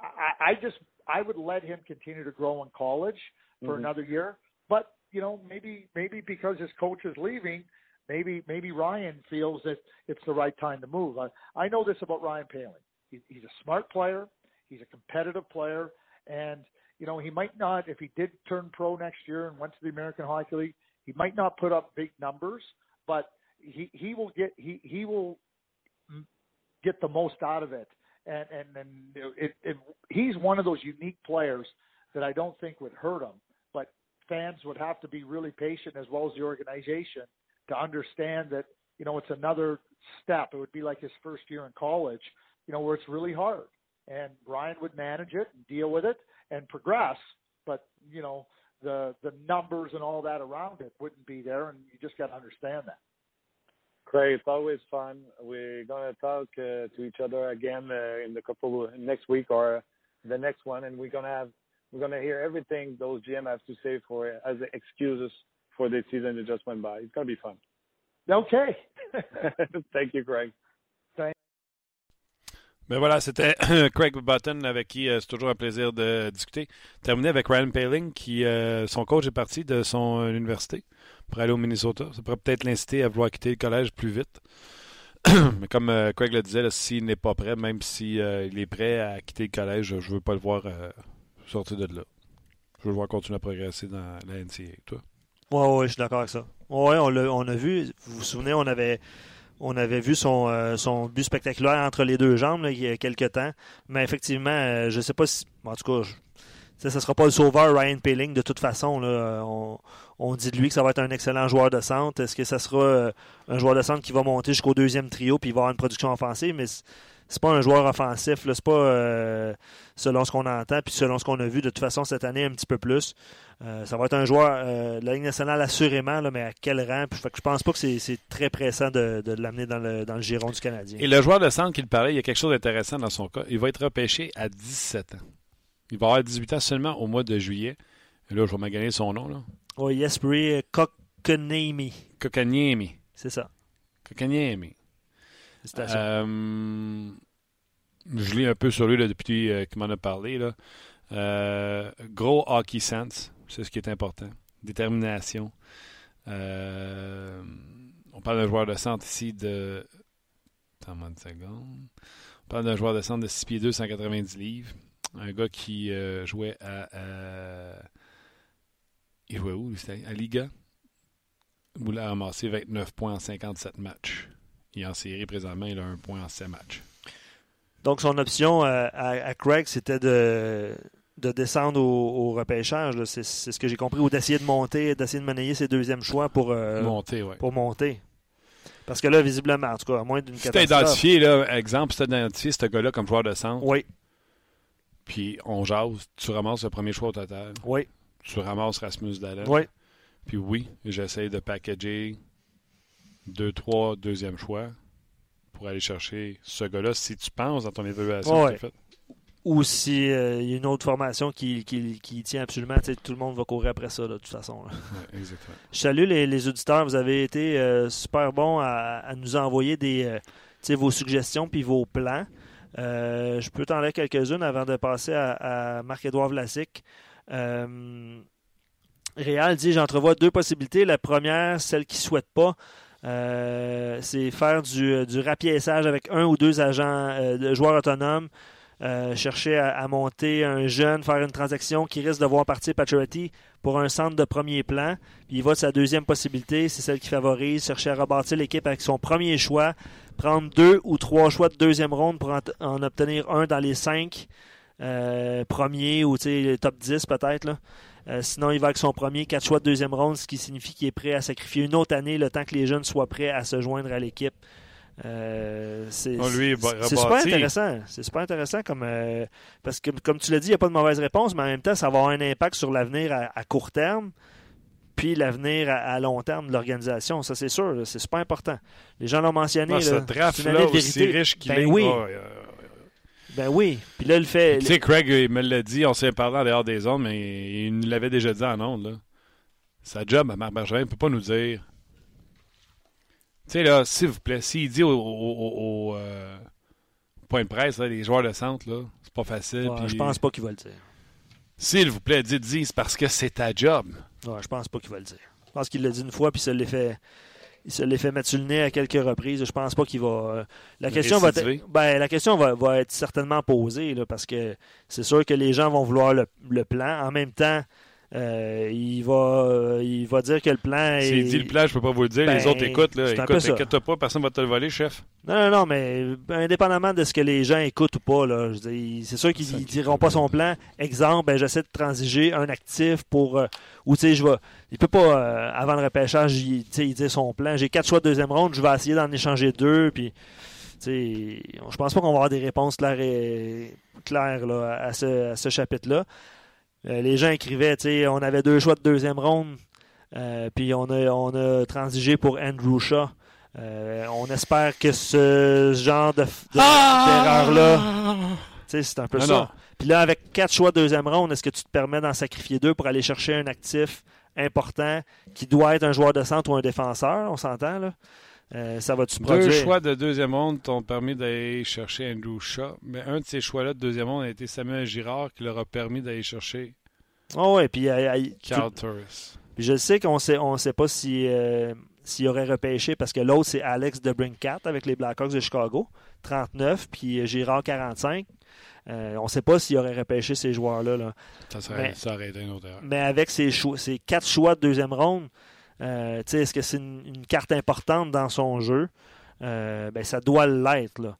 I, I just, I would let him continue to grow in college for mm-hmm. another year. But, you know, maybe, maybe because his coach is leaving, maybe, maybe Ryan feels that it's the right time to move. I, I know this about Ryan Paling. He, he's a smart player. He's a competitive player. And, you know, he might not, if he did turn pro next year and went to the American Hockey League, he might not put up big numbers, but he, he will get, he, he will get the most out of it. And and and it, it, he's one of those unique players that I don't think would hurt him. But fans would have to be really patient as well as the organization to understand that you know it's another step. It would be like his first year in college, you know, where it's really hard. And Brian would manage it and deal with it and progress. But you know the the numbers and all that around it wouldn't be there, and you just got to understand that. Craig, it's always fun. We're gonna talk uh, to each other again uh, in the couple next week or the next one, and we're gonna have we're gonna hear everything those GM have to say for as excuses for the season that just went by. It's gonna be fun. Okay. Thank you, Craig. Ben voilà, c'était Craig Button avec qui euh, c'est toujours un plaisir de discuter. Terminé avec Ryan Paling, qui euh, son coach est parti de son euh, université pour aller au Minnesota. Ça pourrait peut-être l'inciter à vouloir quitter le collège plus vite. Mais comme Craig le disait, s'il n'est pas prêt, même s'il est prêt à quitter le collège, je ne veux pas le voir sortir de là. Je voir continuer à progresser dans la NCAA. Toi? Oui, ouais, je suis d'accord avec ça. Oui, on, on a vu, vous vous souvenez, on avait on avait vu son, euh, son but spectaculaire entre les deux jambes il y a quelques temps. Mais effectivement, euh, je ne sais pas si. En tout cas, ce ne sera pas le sauveur Ryan Paling de toute façon. Là, on, dit de lui que ça va être un excellent joueur de centre. Est-ce que ça sera euh, un joueur de centre qui va monter jusqu'au deuxième trio puis il va avoir une production offensive? Mais c'est pas un joueur offensif. C'est pas selon ce qu'on entend puis selon ce qu'on a vu de toute façon cette année un petit peu plus. Euh, ça va être un joueur euh, de la Ligue nationale assurément, là, mais à quel rang? Puis, fait que je pense pas que c'est très pressant de, de l'amener dans le, dans le giron du Canadien. Et le joueur de centre qu'il parlait, il y a quelque chose d'intéressant dans son cas. Il va être repêché à 17 ans. Il va avoir 18 ans seulement au mois de juillet. Et là, je vais m'aganer son nom. Là. Oui, Jesperi Kokaniemi. Kokaniemi. C'est ça. Kokaniemi. Euh, je lis un peu sur lui depuis qu'il m'en a parlé. Là. gros hockey sense. C'est ce qui est important. Détermination. Euh, on parle d'un joueur de centre ici de. Attends-moi une seconde. On parle d'un joueur de centre de 6 pieds 2, 190 livres. Un gars qui euh, jouait à, Il jouait où À Liga? Il a ramassé 29 points en 57 matchs. Il est en série présentement, il a un point en 7 matchs. Donc son option euh, à Craig, c'était de de descendre au, repêchage. C'est ce que j'ai compris. Ou d'essayer de monter, d'essayer de monnayer ses deuxièmes choix pour, euh, monter. pour monter. Parce que là, visiblement, en tout cas, à moins d'une catastrophe... Identifié, là, exemple, si identifié ce gars-là comme joueur de centre, oui. puis on jase, tu ramasses le premier choix au total. Oui. Tu ramasses Rasmus Dallas. Oui. Puis oui, j'essaie de packager deux, trois deuxièmes choix pour aller chercher ce gars-là si tu penses dans ton évaluation que ou s'il euh, y a une autre formation qui, qui, tient absolument, tout le monde va courir après ça, de toute façon. exactement. Je salue les, auditeurs. Vous avez été euh, super bons à, nous envoyer des, euh, vos suggestions puis vos plans. Je peux t'en lire quelques-unes avant de passer à, à Marc-Édouard Vlasic. Réal dit J'entrevois deux possibilités. La première, celle qui ne souhaite pas, c'est faire du, du rapiessage avec un ou deux agents euh, de joueurs autonomes. Euh, chercher à, à, monter un jeune, faire une transaction qui risque de voir partir Paturity pour un centre de premier plan. Puis il va de sa deuxième possibilité, c'est celle qui favorise, chercher à rebâtir l'équipe avec son premier choix, prendre deux ou trois choix de deuxième ronde pour en, en obtenir un dans les cinq euh, premiers ou top 10 peut-être. Là. Euh, sinon, il va avec son premier quatre choix de deuxième ronde, ce qui signifie qu'il est prêt à sacrifier une autre année le temps que les jeunes soient prêts à se joindre à l'équipe. Euh, c'est bah, c'est super intéressant. C'est super intéressant comme euh, parce que comme tu l'as dit, il n'y a pas de mauvaise réponse, mais en même temps, ça va avoir un impact sur l'avenir à, à court terme, puis l'avenir à, à long terme de l'organisation. Ça, c'est sûr, là, c'est super important. Les gens l'ont mentionné. Ah, ce là, année de aussi riche qu'il Ben est. oui. oh, Ben oui. Puis là, il fait. Tu sais, Craig, il me l'a dit, on s'est parlé en dehors des zones, mais il nous l'avait déjà dit en ondes. Là. Sa job à Marc Bergevin ne peut pas nous dire. Tu sais, là, s'il vous plaît, s'il dit au, au- au- au, euh, point de presse, là, les joueurs de centre, là, c'est pas facile. Ouais, puis- Je pense pas qu'il va le dire. S'il vous plaît, dites-y, c'est parce que c'est ta job. Ouais, je pense pas qu'il va le dire. Je pense qu'il l'a dit une fois, puis il se l'est fait. Il se l'est fait mettre sur le nez à quelques reprises. Je pense pas qu'il va. euh, La question va, ben, la question va, va être certainement posée là, parce que c'est sûr que les gens vont vouloir le, le plan. En même temps, euh, il va, euh, il va dire que le plan est. S'il dit le plan, je peux pas vous le dire. les Ben, autres écoutent. Là. Écoute, ça. inquiète pas, personne va te le voler, chef. Non, non, non, mais indépendamment de ce que les gens écoutent ou pas, là, c'est sûr qu'ils diront pas son plan. Exemple, ben, j'essaie de transiger un actif pour. euh, ou tu sais, je vais. Il peut pas, euh, avant le repêchage, il, tu sais, il dit son plan. J'ai quatre choix de deuxième ronde, je vais essayer d'en échanger deux. Puis, tu sais, je pense pas qu'on va avoir des réponses claires, et, claires là, à ce, à ce chapitre-là. Euh, les gens écrivaient, tu sais, on avait deux choix de deuxième ronde, euh, puis on a, on a transigé pour Andrew Shaw. Euh, on espère que ce genre de, de- d'erreur-là, tu sais, c'est un peu Non, ça. Puis là, avec quatre choix de deuxième ronde, est-ce que tu te permets d'en sacrifier deux pour aller chercher un actif important qui doit être un joueur de centre ou un défenseur, on s'entend, là? Euh, ça va-tu Deux produire? choix de deuxième ronde t'ont permis d'aller chercher Andrew Shaw. Mais un de ces choix-là de deuxième ronde a été Samuel Girard qui leur a permis d'aller chercher Oh ouais, puis, euh, euh, Carl tu- Torres. puis je sais qu'on sait, on sait pas si, euh, s'il aurait repêché, parce que l'autre, c'est Alex de Brinkat avec les Blackhawks de Chicago, 39, puis Girard, 45. Euh, on ne sait pas s'il aurait repêché ces joueurs-là. Là. Ça, serait, Mais- ça aurait été une autre erreur. Mais avec ces, choix, ces quatre choix de deuxième ronde, euh, est-ce que c'est une, une carte importante dans son jeu? Euh, ben, ça doit l'être.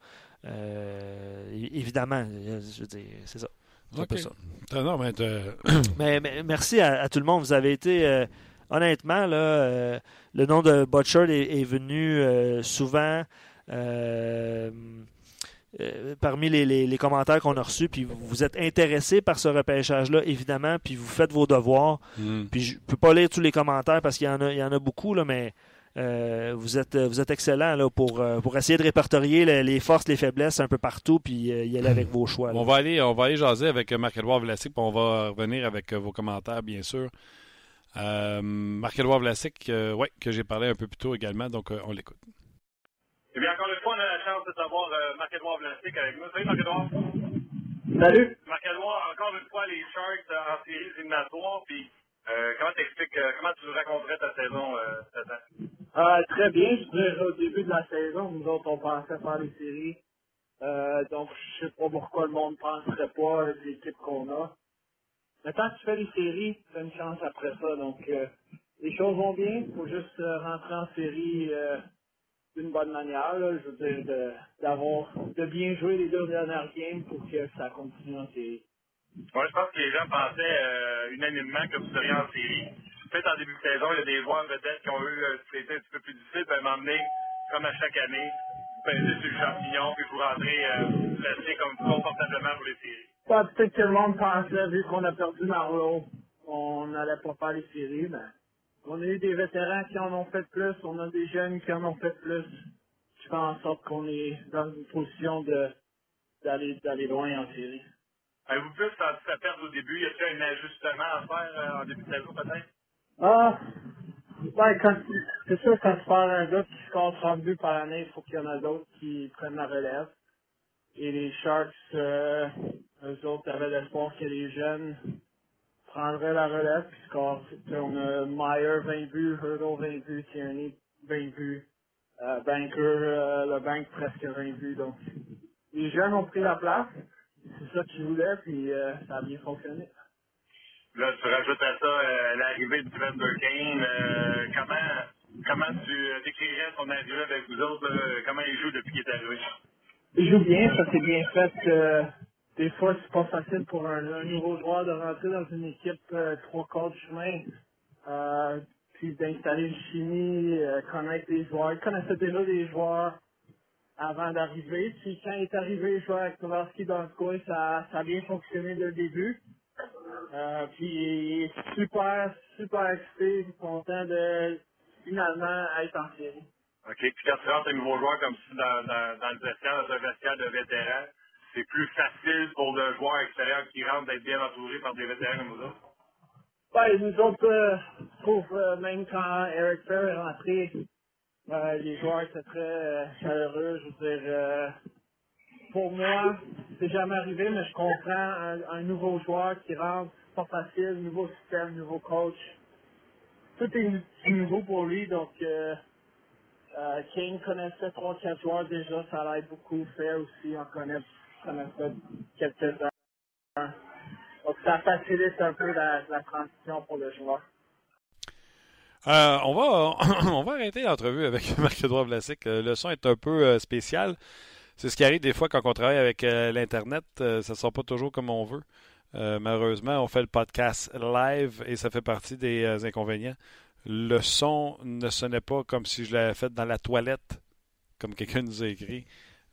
Évidemment, je veux dire, c'est ça. C'est un peu Ok. ça. Non, mais t'as- Mais, mais merci à, à tout le monde. Vous avez été, honnêtement, là, euh, le nom de Butcher est, est venu euh, souvent euh, euh, parmi les, les- les commentaires qu'on a reçus. Puis vous, vous êtes intéressé par ce repêchage-là, évidemment, puis vous faites vos devoirs. Hmm. Puis je peux pas lire tous les commentaires parce qu'il y en a, il y en a beaucoup, là, mais euh, vous êtes vous êtes excellent là, pour, euh, pour essayer de répertorier les, les forces, les faiblesses un peu partout, puis euh, y aller avec vos choix. là. On va aller, on va aller jaser avec Marc-Edouard Vlasic, puis on va revenir avec vos commentaires, bien sûr. Euh, Marc-Edouard Vlasic, euh, ouais, que j'ai parlé un peu plus tôt également, donc euh, on l'écoute. Eh bien, encore une chance de savoir euh, Marc-Edouard Vlasic avec nous. Salut, Marc-Edouard. Salut. Marc-Edouard, encore une fois, les Sharks euh, en séries éliminatoires. Puis, euh, comment t'expliques, euh, comment tu nous raconterais ta saison euh, cette année? Euh, très bien, je dirais au début de la saison, nous autres on pensait faire les séries. Donc je sais pas pourquoi le monde ne penserait pas avec l'équipe qu'on a. Mais que tu fais les séries, tu as une chance après ça. Donc les choses vont bien. Il faut juste rentrer en série d'une bonne manière. Là. Je veux dire de, d'avoir de bien jouer les deux dernières games pour que ça continue en série. Moi, je pense que les gens pensaient euh, unanimement que vous seriez en série. Peut-être en début de saison, il y a des joueurs vedettes qui ont eu euh, c'était un petit peu plus difficile, moment donné, comme à chaque année, vous pesez sur le champignon, puis vous rentrez, euh, vous placez comme confortablement pour les séries. Ouais, peut-être que le monde pensait, vu qu'on a perdu Marlowe, on n'allait pas faire les séries, mais on a eu des vétérans qui en ont fait plus, on a des jeunes qui en ont fait plus. Je fais en sorte qu'on est dans une position de d'aller d'aller loin en série. Avez-vous plus senti ça perdre au début? Y a-t-il un ajustement à faire euh, en début de saison, peut-être? Ah, quand, c'est sûr, quand tu perds un gars qui score 30 buts par année, il faut qu'il y en a d'autres qui prennent la relève. Et les Sharks, euh, eux autres avaient l'espoir que les jeunes prendraient la relève. Puis score, on a Meyer 20 buts, Hurdle 20 buts, Tierney 20 buts, euh, Banker, euh, le Bank presque 20 buts. Donc, les jeunes ont pris la place. C'est ça qu'ils voulaient, puis euh, ça a bien fonctionné. Là, tu rajoutes à ça euh, l'arrivée du Vander Kane. Euh, comment, comment tu décrirais son arrivée avec vous autres? Comment il joue depuis qu'il est arrivé? Il joue bien, ça c'est bien fait. Des fois, c'est pas facile pour un, nouveau joueur de rentrer dans une équipe euh, trois quarts de chemin, euh, puis d'installer une chimie, euh, connaître les joueurs. Il connaissait déjà les joueurs avant d'arriver. Puis quand il est arrivé, jouait avec Kowarski dans le coin, ça, ça a bien fonctionné dès le début. Puis il est super, super excité, content de finalement être en série. OK. Puis quand tu rentres un nouveau joueur comme ça dans, dans, dans le vestiaire, dans un vestiaire de vétérans, c'est plus facile pour le joueur extérieur qui rentre d'être bien entouré par des vétérans comme vous autres? Ouais, nous autres, euh, je trouve, euh, même quand Eric Fair est rentré, euh, les joueurs étaient très chaleureux. Je veux dire, pour moi, c'est jamais arrivé, mais je comprends un, nouveau joueur qui rentre, pas facile, nouveau système, nouveau coach. Tout est nou- nouveau pour lui, donc King connaissait trois, quatre joueurs déjà, ça l'aide beaucoup. Fair aussi en connaît, connaissait quelques-uns. Ça facilite un peu la, transition pour le joueur. On, va, arrêter l'entrevue avec Marc-Edouard Vlasic. Euh, Le son est un peu euh, spécial. C'est ce qui arrive des fois quand on travaille avec euh, l'Internet. Ça ne sort pas toujours comme on veut. Malheureusement, on fait le podcast live et ça fait partie des inconvénients. Le son ne sonnait pas comme si je l'avais fait dans la toilette, comme quelqu'un nous a écrit.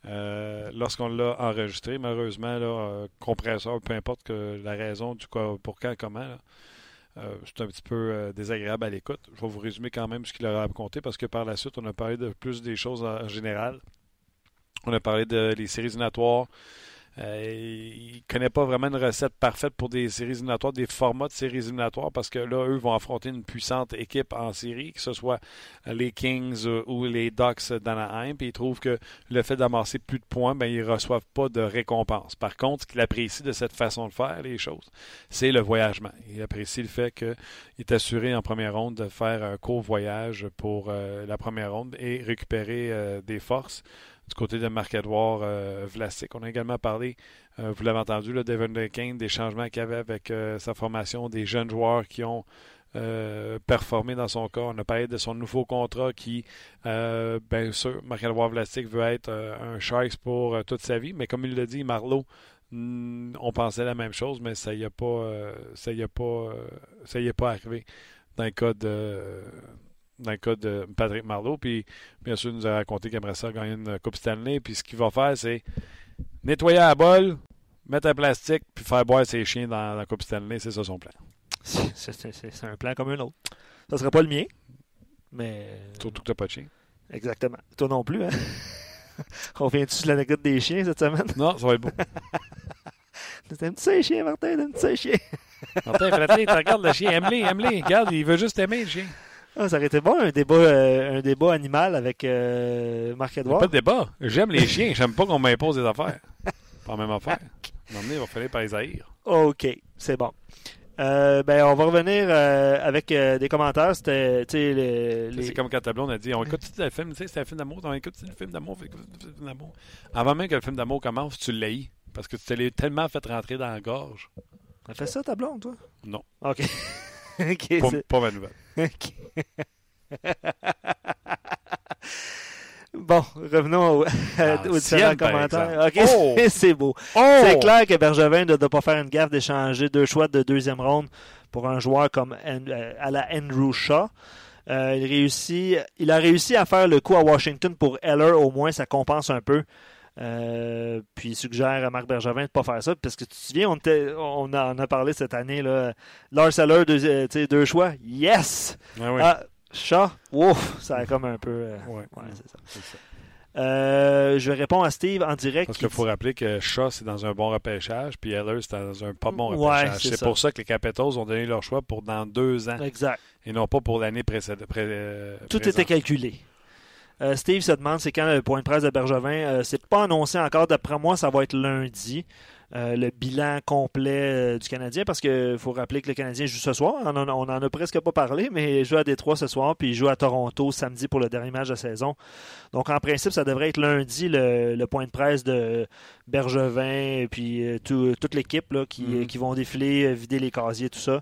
Euh, lorsqu'on l'a enregistré, malheureusement, là, compresseur, peu importe que la raison du quoi, pour comment, euh, c'est un petit peu euh, désagréable à l'écoute. Je vais vous résumer quand même ce qu'il a raconté parce que par la suite, on a parlé de plus des choses en général. On a parlé de les séries éliminatoires. Euh, il ne connaît pas vraiment une recette parfaite pour des séries éliminatoires, des formats de séries éliminatoires, parce que là, eux vont affronter une puissante équipe en série, que ce soit les Kings euh, ou les Ducks d'Anaheim, puis il trouve que le fait d'amasser plus de points, ben, ils ne reçoivent pas de récompense. Par contre, ce qu'il apprécie de cette façon de faire les choses, c'est le voyagement. Il apprécie le fait qu'il est assuré en première ronde de faire un court voyage pour euh, la première ronde et récupérer des forces du côté de Marc-Edouard euh. On a également parlé, euh, vous l'avez entendu, là, Devin Kane, des changements qu'il y avait avec euh, sa formation, des jeunes joueurs qui ont euh, performé dans son cas. On a parlé de son nouveau contrat qui, bien sûr, Marc-Edouard Vlasic veut être un Sharks pour toute sa vie, mais comme il l'a dit, Marlowe, hmm, on pensait la même chose, mais ça y a pas, ça y a pas, ça est pas arrivé dans le cas de dans le cas de Patrick Marleau. Puis, bien sûr, il nous a raconté qu'il aimerait ça gagner une Coupe Stanley. Puis, ce qu'il va faire, c'est nettoyer la bol, mettre un plastique, puis faire boire ses chiens dans la Coupe Stanley. C'est ça son plan. C'est un plan comme un autre. Ça serait pas le mien, mais. Surtout que tu n'as pas de chien. Exactement. Toi non plus, hein? On vient-tu de l'anecdote des chiens cette semaine? Non, ça va être beau. T'aimes-tu ça, les chiens, Martin? T'aimes-tu ça, les chiens? Martin, Frappé, tu regardes le chien. Aime-les, aime-les. Regarde, il veut juste aimer le chien. Ah, ça aurait été bon, un débat, euh, un débat animal avec euh, Marc-Edouard. Pas de débat. J'aime les chiens. J'aime pas qu'on m'impose des affaires. Pas la même affaire. Donné, il va falloir par les haïr. OK, c'est bon. Euh, ben, on va revenir euh, avec euh, des commentaires. C'était, les- les- C'est comme quand ta blonde a dit on écoute le film, tu sais, c'est un film d'amour, on écoute le film d'amour, le film d'amour? Avant même que le film d'amour commence, tu l'haïs. Parce que tu te l'as tellement fait rentrer dans la gorge. Elle fait ça, ta blonde, toi? Non. OK. Pas, pas ma nouvelle. Bon, revenons au- aux différents Ancienne, par commentaires. OK. Oh! c'est- beau. Oh! C'est clair que Bergevin ne doit pas faire une gaffe d'échanger deux choix de deuxième ronde pour un joueur comme euh, à la Andrew Shaw. Euh, il, réussit, il a réussi à faire le coup à Washington pour Heller, au moins ça compense un peu. Euh, puis il suggère à Marc Bergevin de ne pas faire ça, parce que tu te souviens, on, était- on en a parlé cette année. Là, Lars Heller, deux, euh, deux choix, yes! Ah oui. Ah, Shaw, ouf, ça a comme un peu... euh, Ouais. ouais, c'est ça. Euh, je réponds à Steve en direct. Parce qui qu'il faut rappeler que Shaw, c'est dans un bon repêchage, puis Heller, c'est dans un pas bon repêchage. c'est pour ça que les Capitals ont donné leur choix pour dans deux ans, Exact. et non pas pour l'année précédente. pré- Tout présente. était calculé. Euh, Steve se demande c'est quand le point de presse de Bergevin. Euh, c'est pas annoncé encore. D'après moi, ça va être lundi. Euh, le bilan complet euh, du Canadien parce qu'il faut rappeler que le Canadien joue ce soir. On en, on en a presque pas parlé, mais il joue à Détroit ce soir, puis il joue à Toronto samedi pour le dernier match de la saison. Donc en principe, ça devrait être lundi le, le point de presse de Bergevin et puis euh, tout- toute l'équipe là, qui, qui vont défiler, euh, vider les casiers, tout ça.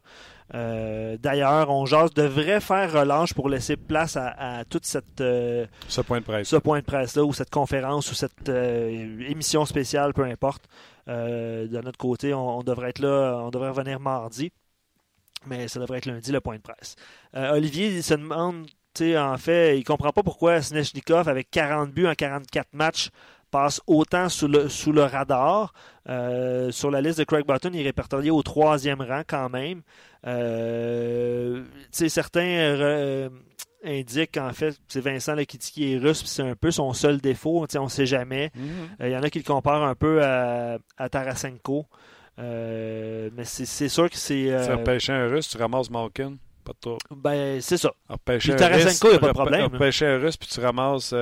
Euh, D'ailleurs, on jase devrait faire relâche pour laisser place à, à toute cette euh, Ce point de presse. ce point de presse-là, ou cette conférence, ou cette euh, émission spéciale, peu importe. De notre côté, on, on devrait être là, on devrait revenir mardi, mais ça devrait être lundi le point de presse. Olivier il se demande, tu sais, en fait, il comprend pas pourquoi Snechnikov, avec 40 buts en 44 matchs, passe autant sous le, sous le radar. Euh, sur la liste de Craig Button, il est répertorié au troisième rang quand même. Euh, tu sais, certains euh, indiquent en fait c'est Vincent Lekiti qui est russe, puis c'est un peu son seul défaut. Tu sais, on ne sait jamais. Mhm. Euh, Il y en a qui le comparent un peu à, à Tarasenko. Euh, mais c'est c'est sûr que c'est. euh, Tu repêches un russe, tu ramasses Malkin. Pas de tour. ben, c'est ça. Puis Tarasenko, a pas de problème. Un russe, puis tu ramasses.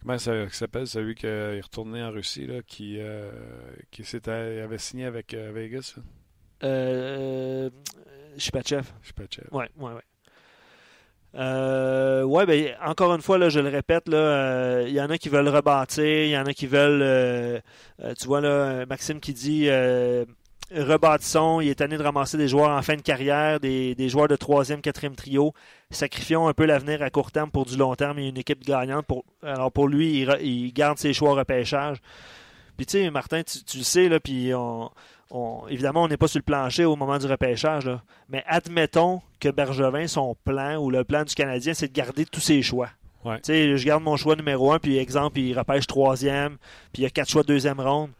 Euh, comment ça il s'appelle celui qui est retourné en Russie, là, qui, euh, qui il avait signé avec euh, Vegas là? Euh, Shipachev. Je sais pas, Chef. Ouais, ouais, ouais. Euh, ouais, ben, encore une fois, là, je le répète, euh, il y en a qui veulent rebâtir, il y en a qui veulent, euh, euh, tu vois, là, Maxime qui dit, euh, rebâtissons, il est tanné de ramasser des joueurs en fin de carrière, des, des joueurs de troisième, quatrième trio, sacrifions un peu l'avenir à court terme pour du long terme et une équipe gagnante. Pour, alors pour lui, il, garde ses choix au repêchage. Puis tu sais, Martin, tu, tu le sais, là, puis on, on- évidemment, on n'est pas sur le plancher au moment du repêchage, là. mais admettons que Bergevin, son plan ou le plan du Canadien, c'est de garder tous ses choix. Ouais. Tu sais, je garde mon choix numéro un, puis exemple, il repêche troisième, puis il y a quatre choix de deuxième ronde.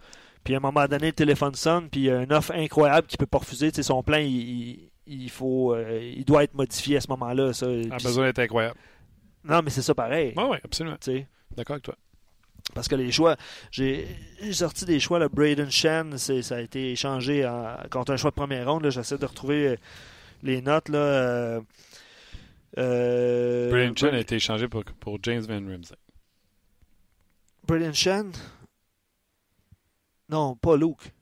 Puis à un moment donné, le téléphone sonne, puis il y a une offre incroyable qu'il peut pas refuser. Tu sais, son plan, il, il- il faut, euh, il doit être modifié à ce moment-là. Ça. A besoin d'être incroyable. Non, mais c'est ça pareil. Oui, oui, absolument. D'accord avec toi. Parce que les choix, j'ai j'ai sorti des choix, le Braden Shen, c'est- ça a été échangé en- contre un choix de première ronde. là. J'essaie de retrouver euh, les notes. Là, euh, euh, Brian Chen Bra- a été échangé pour, pour James Van Rimsey. Braden Shen? Non, pas Luke.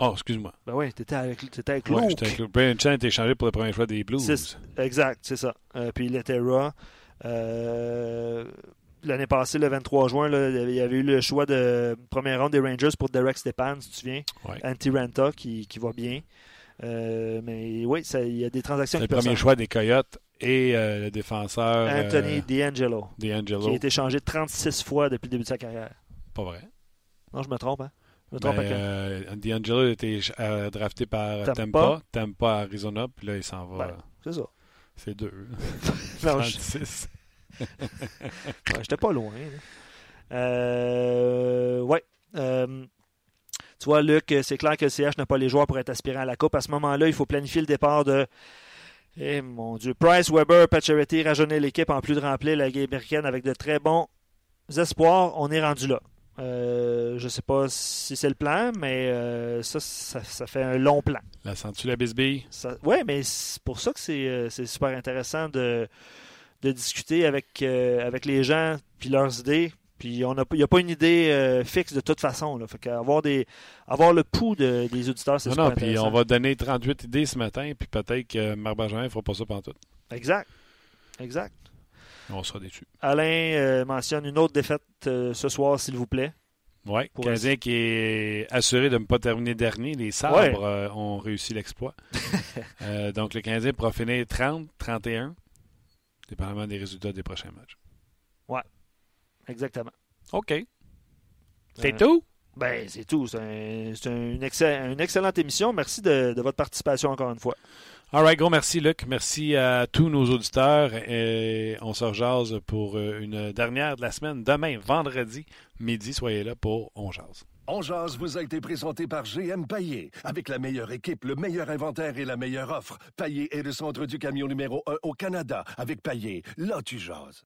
Oh, excuse-moi. Ben oui, t'étais avec, t'étais avec Ouais, Luke. j'étais avec- Brian Chen a été échangé pour le premier choix des Blues. Exact, c'est ça. Euh, puis il était raw. Euh, L'année passée, le 23 juin, là, il y avait eu le choix de première ronde des Rangers pour Derek Stepan, si tu te souviens. Ouais. Anti-Ranta qui, qui va bien. Euh, mais oui, ça- il y a des transactions le premier choix des Coyotes et euh, le défenseur Anthony euh, D'Angelo, D'Angelo. qui a été changé 36 fois depuis le début de sa carrière. Pas vrai. Non, je me trompe, hein? Je Ben, euh, D'Angelo a été euh, drafté par Tampa. Tampa. Tampa, Arizona, puis là, il s'en va. Ben, c'est ça. C'est deux. Non, je- 36. Ouais, J'étais pas loin. là. Euh, ouais. Euh, tu vois, Luc, c'est clair que le CH n'a pas les joueurs pour être aspirant à la Coupe. À ce moment-là, il faut planifier le départ de. Eh mon Dieu. Price, Weber, Pacioretty, rajeunir l'équipe en plus de remplir la game américaine avec de très bons espoirs. On est rendu là. Euh, je sais pas si c'est le plan, mais euh, ça, ça, ça fait un long plan. La sens-tu la bisbille? Oui, mais c'est pour ça que c'est euh, super intéressant de, de discuter avec, euh, avec les gens puis leurs idées. Puis on il n'y a pas une idée fixe de toute façon. Là. Fait qu'avoir des avoir le pouls de- des auditeurs, c'est Non, super non, puis on va donner 38 idées ce matin, puis peut-être que Marc Benjamin ne fera pas ça pendant tout. Exact. Exact. On sera déçus. Alain euh, mentionne une autre défaite euh, ce soir, s'il vous plaît. Oui, Canadien qui est assuré de ne pas terminer dernier. Les Sabres Ouais. euh, ont réussi l'exploit. Donc, le Canadien pourra finir 30, 31, dépendamment des résultats des prochains matchs. Exactement. OK. C'est tout? Ben, c'est tout. C'est un- c'est un- une, excell- une excellente émission. Merci de, de votre participation encore une fois. All right, gros merci, Luc. Merci à tous nos auditeurs. Et on se rejase pour euh, une dernière de la semaine. Demain, vendredi, midi, soyez là pour On Jase. On Jase vous a été présenté par GM Paillé. Avec la meilleure équipe, le meilleur inventaire et la meilleure offre. Paillé est le centre du camion numéro 1 au Canada. Avec Paillé, là tu jases.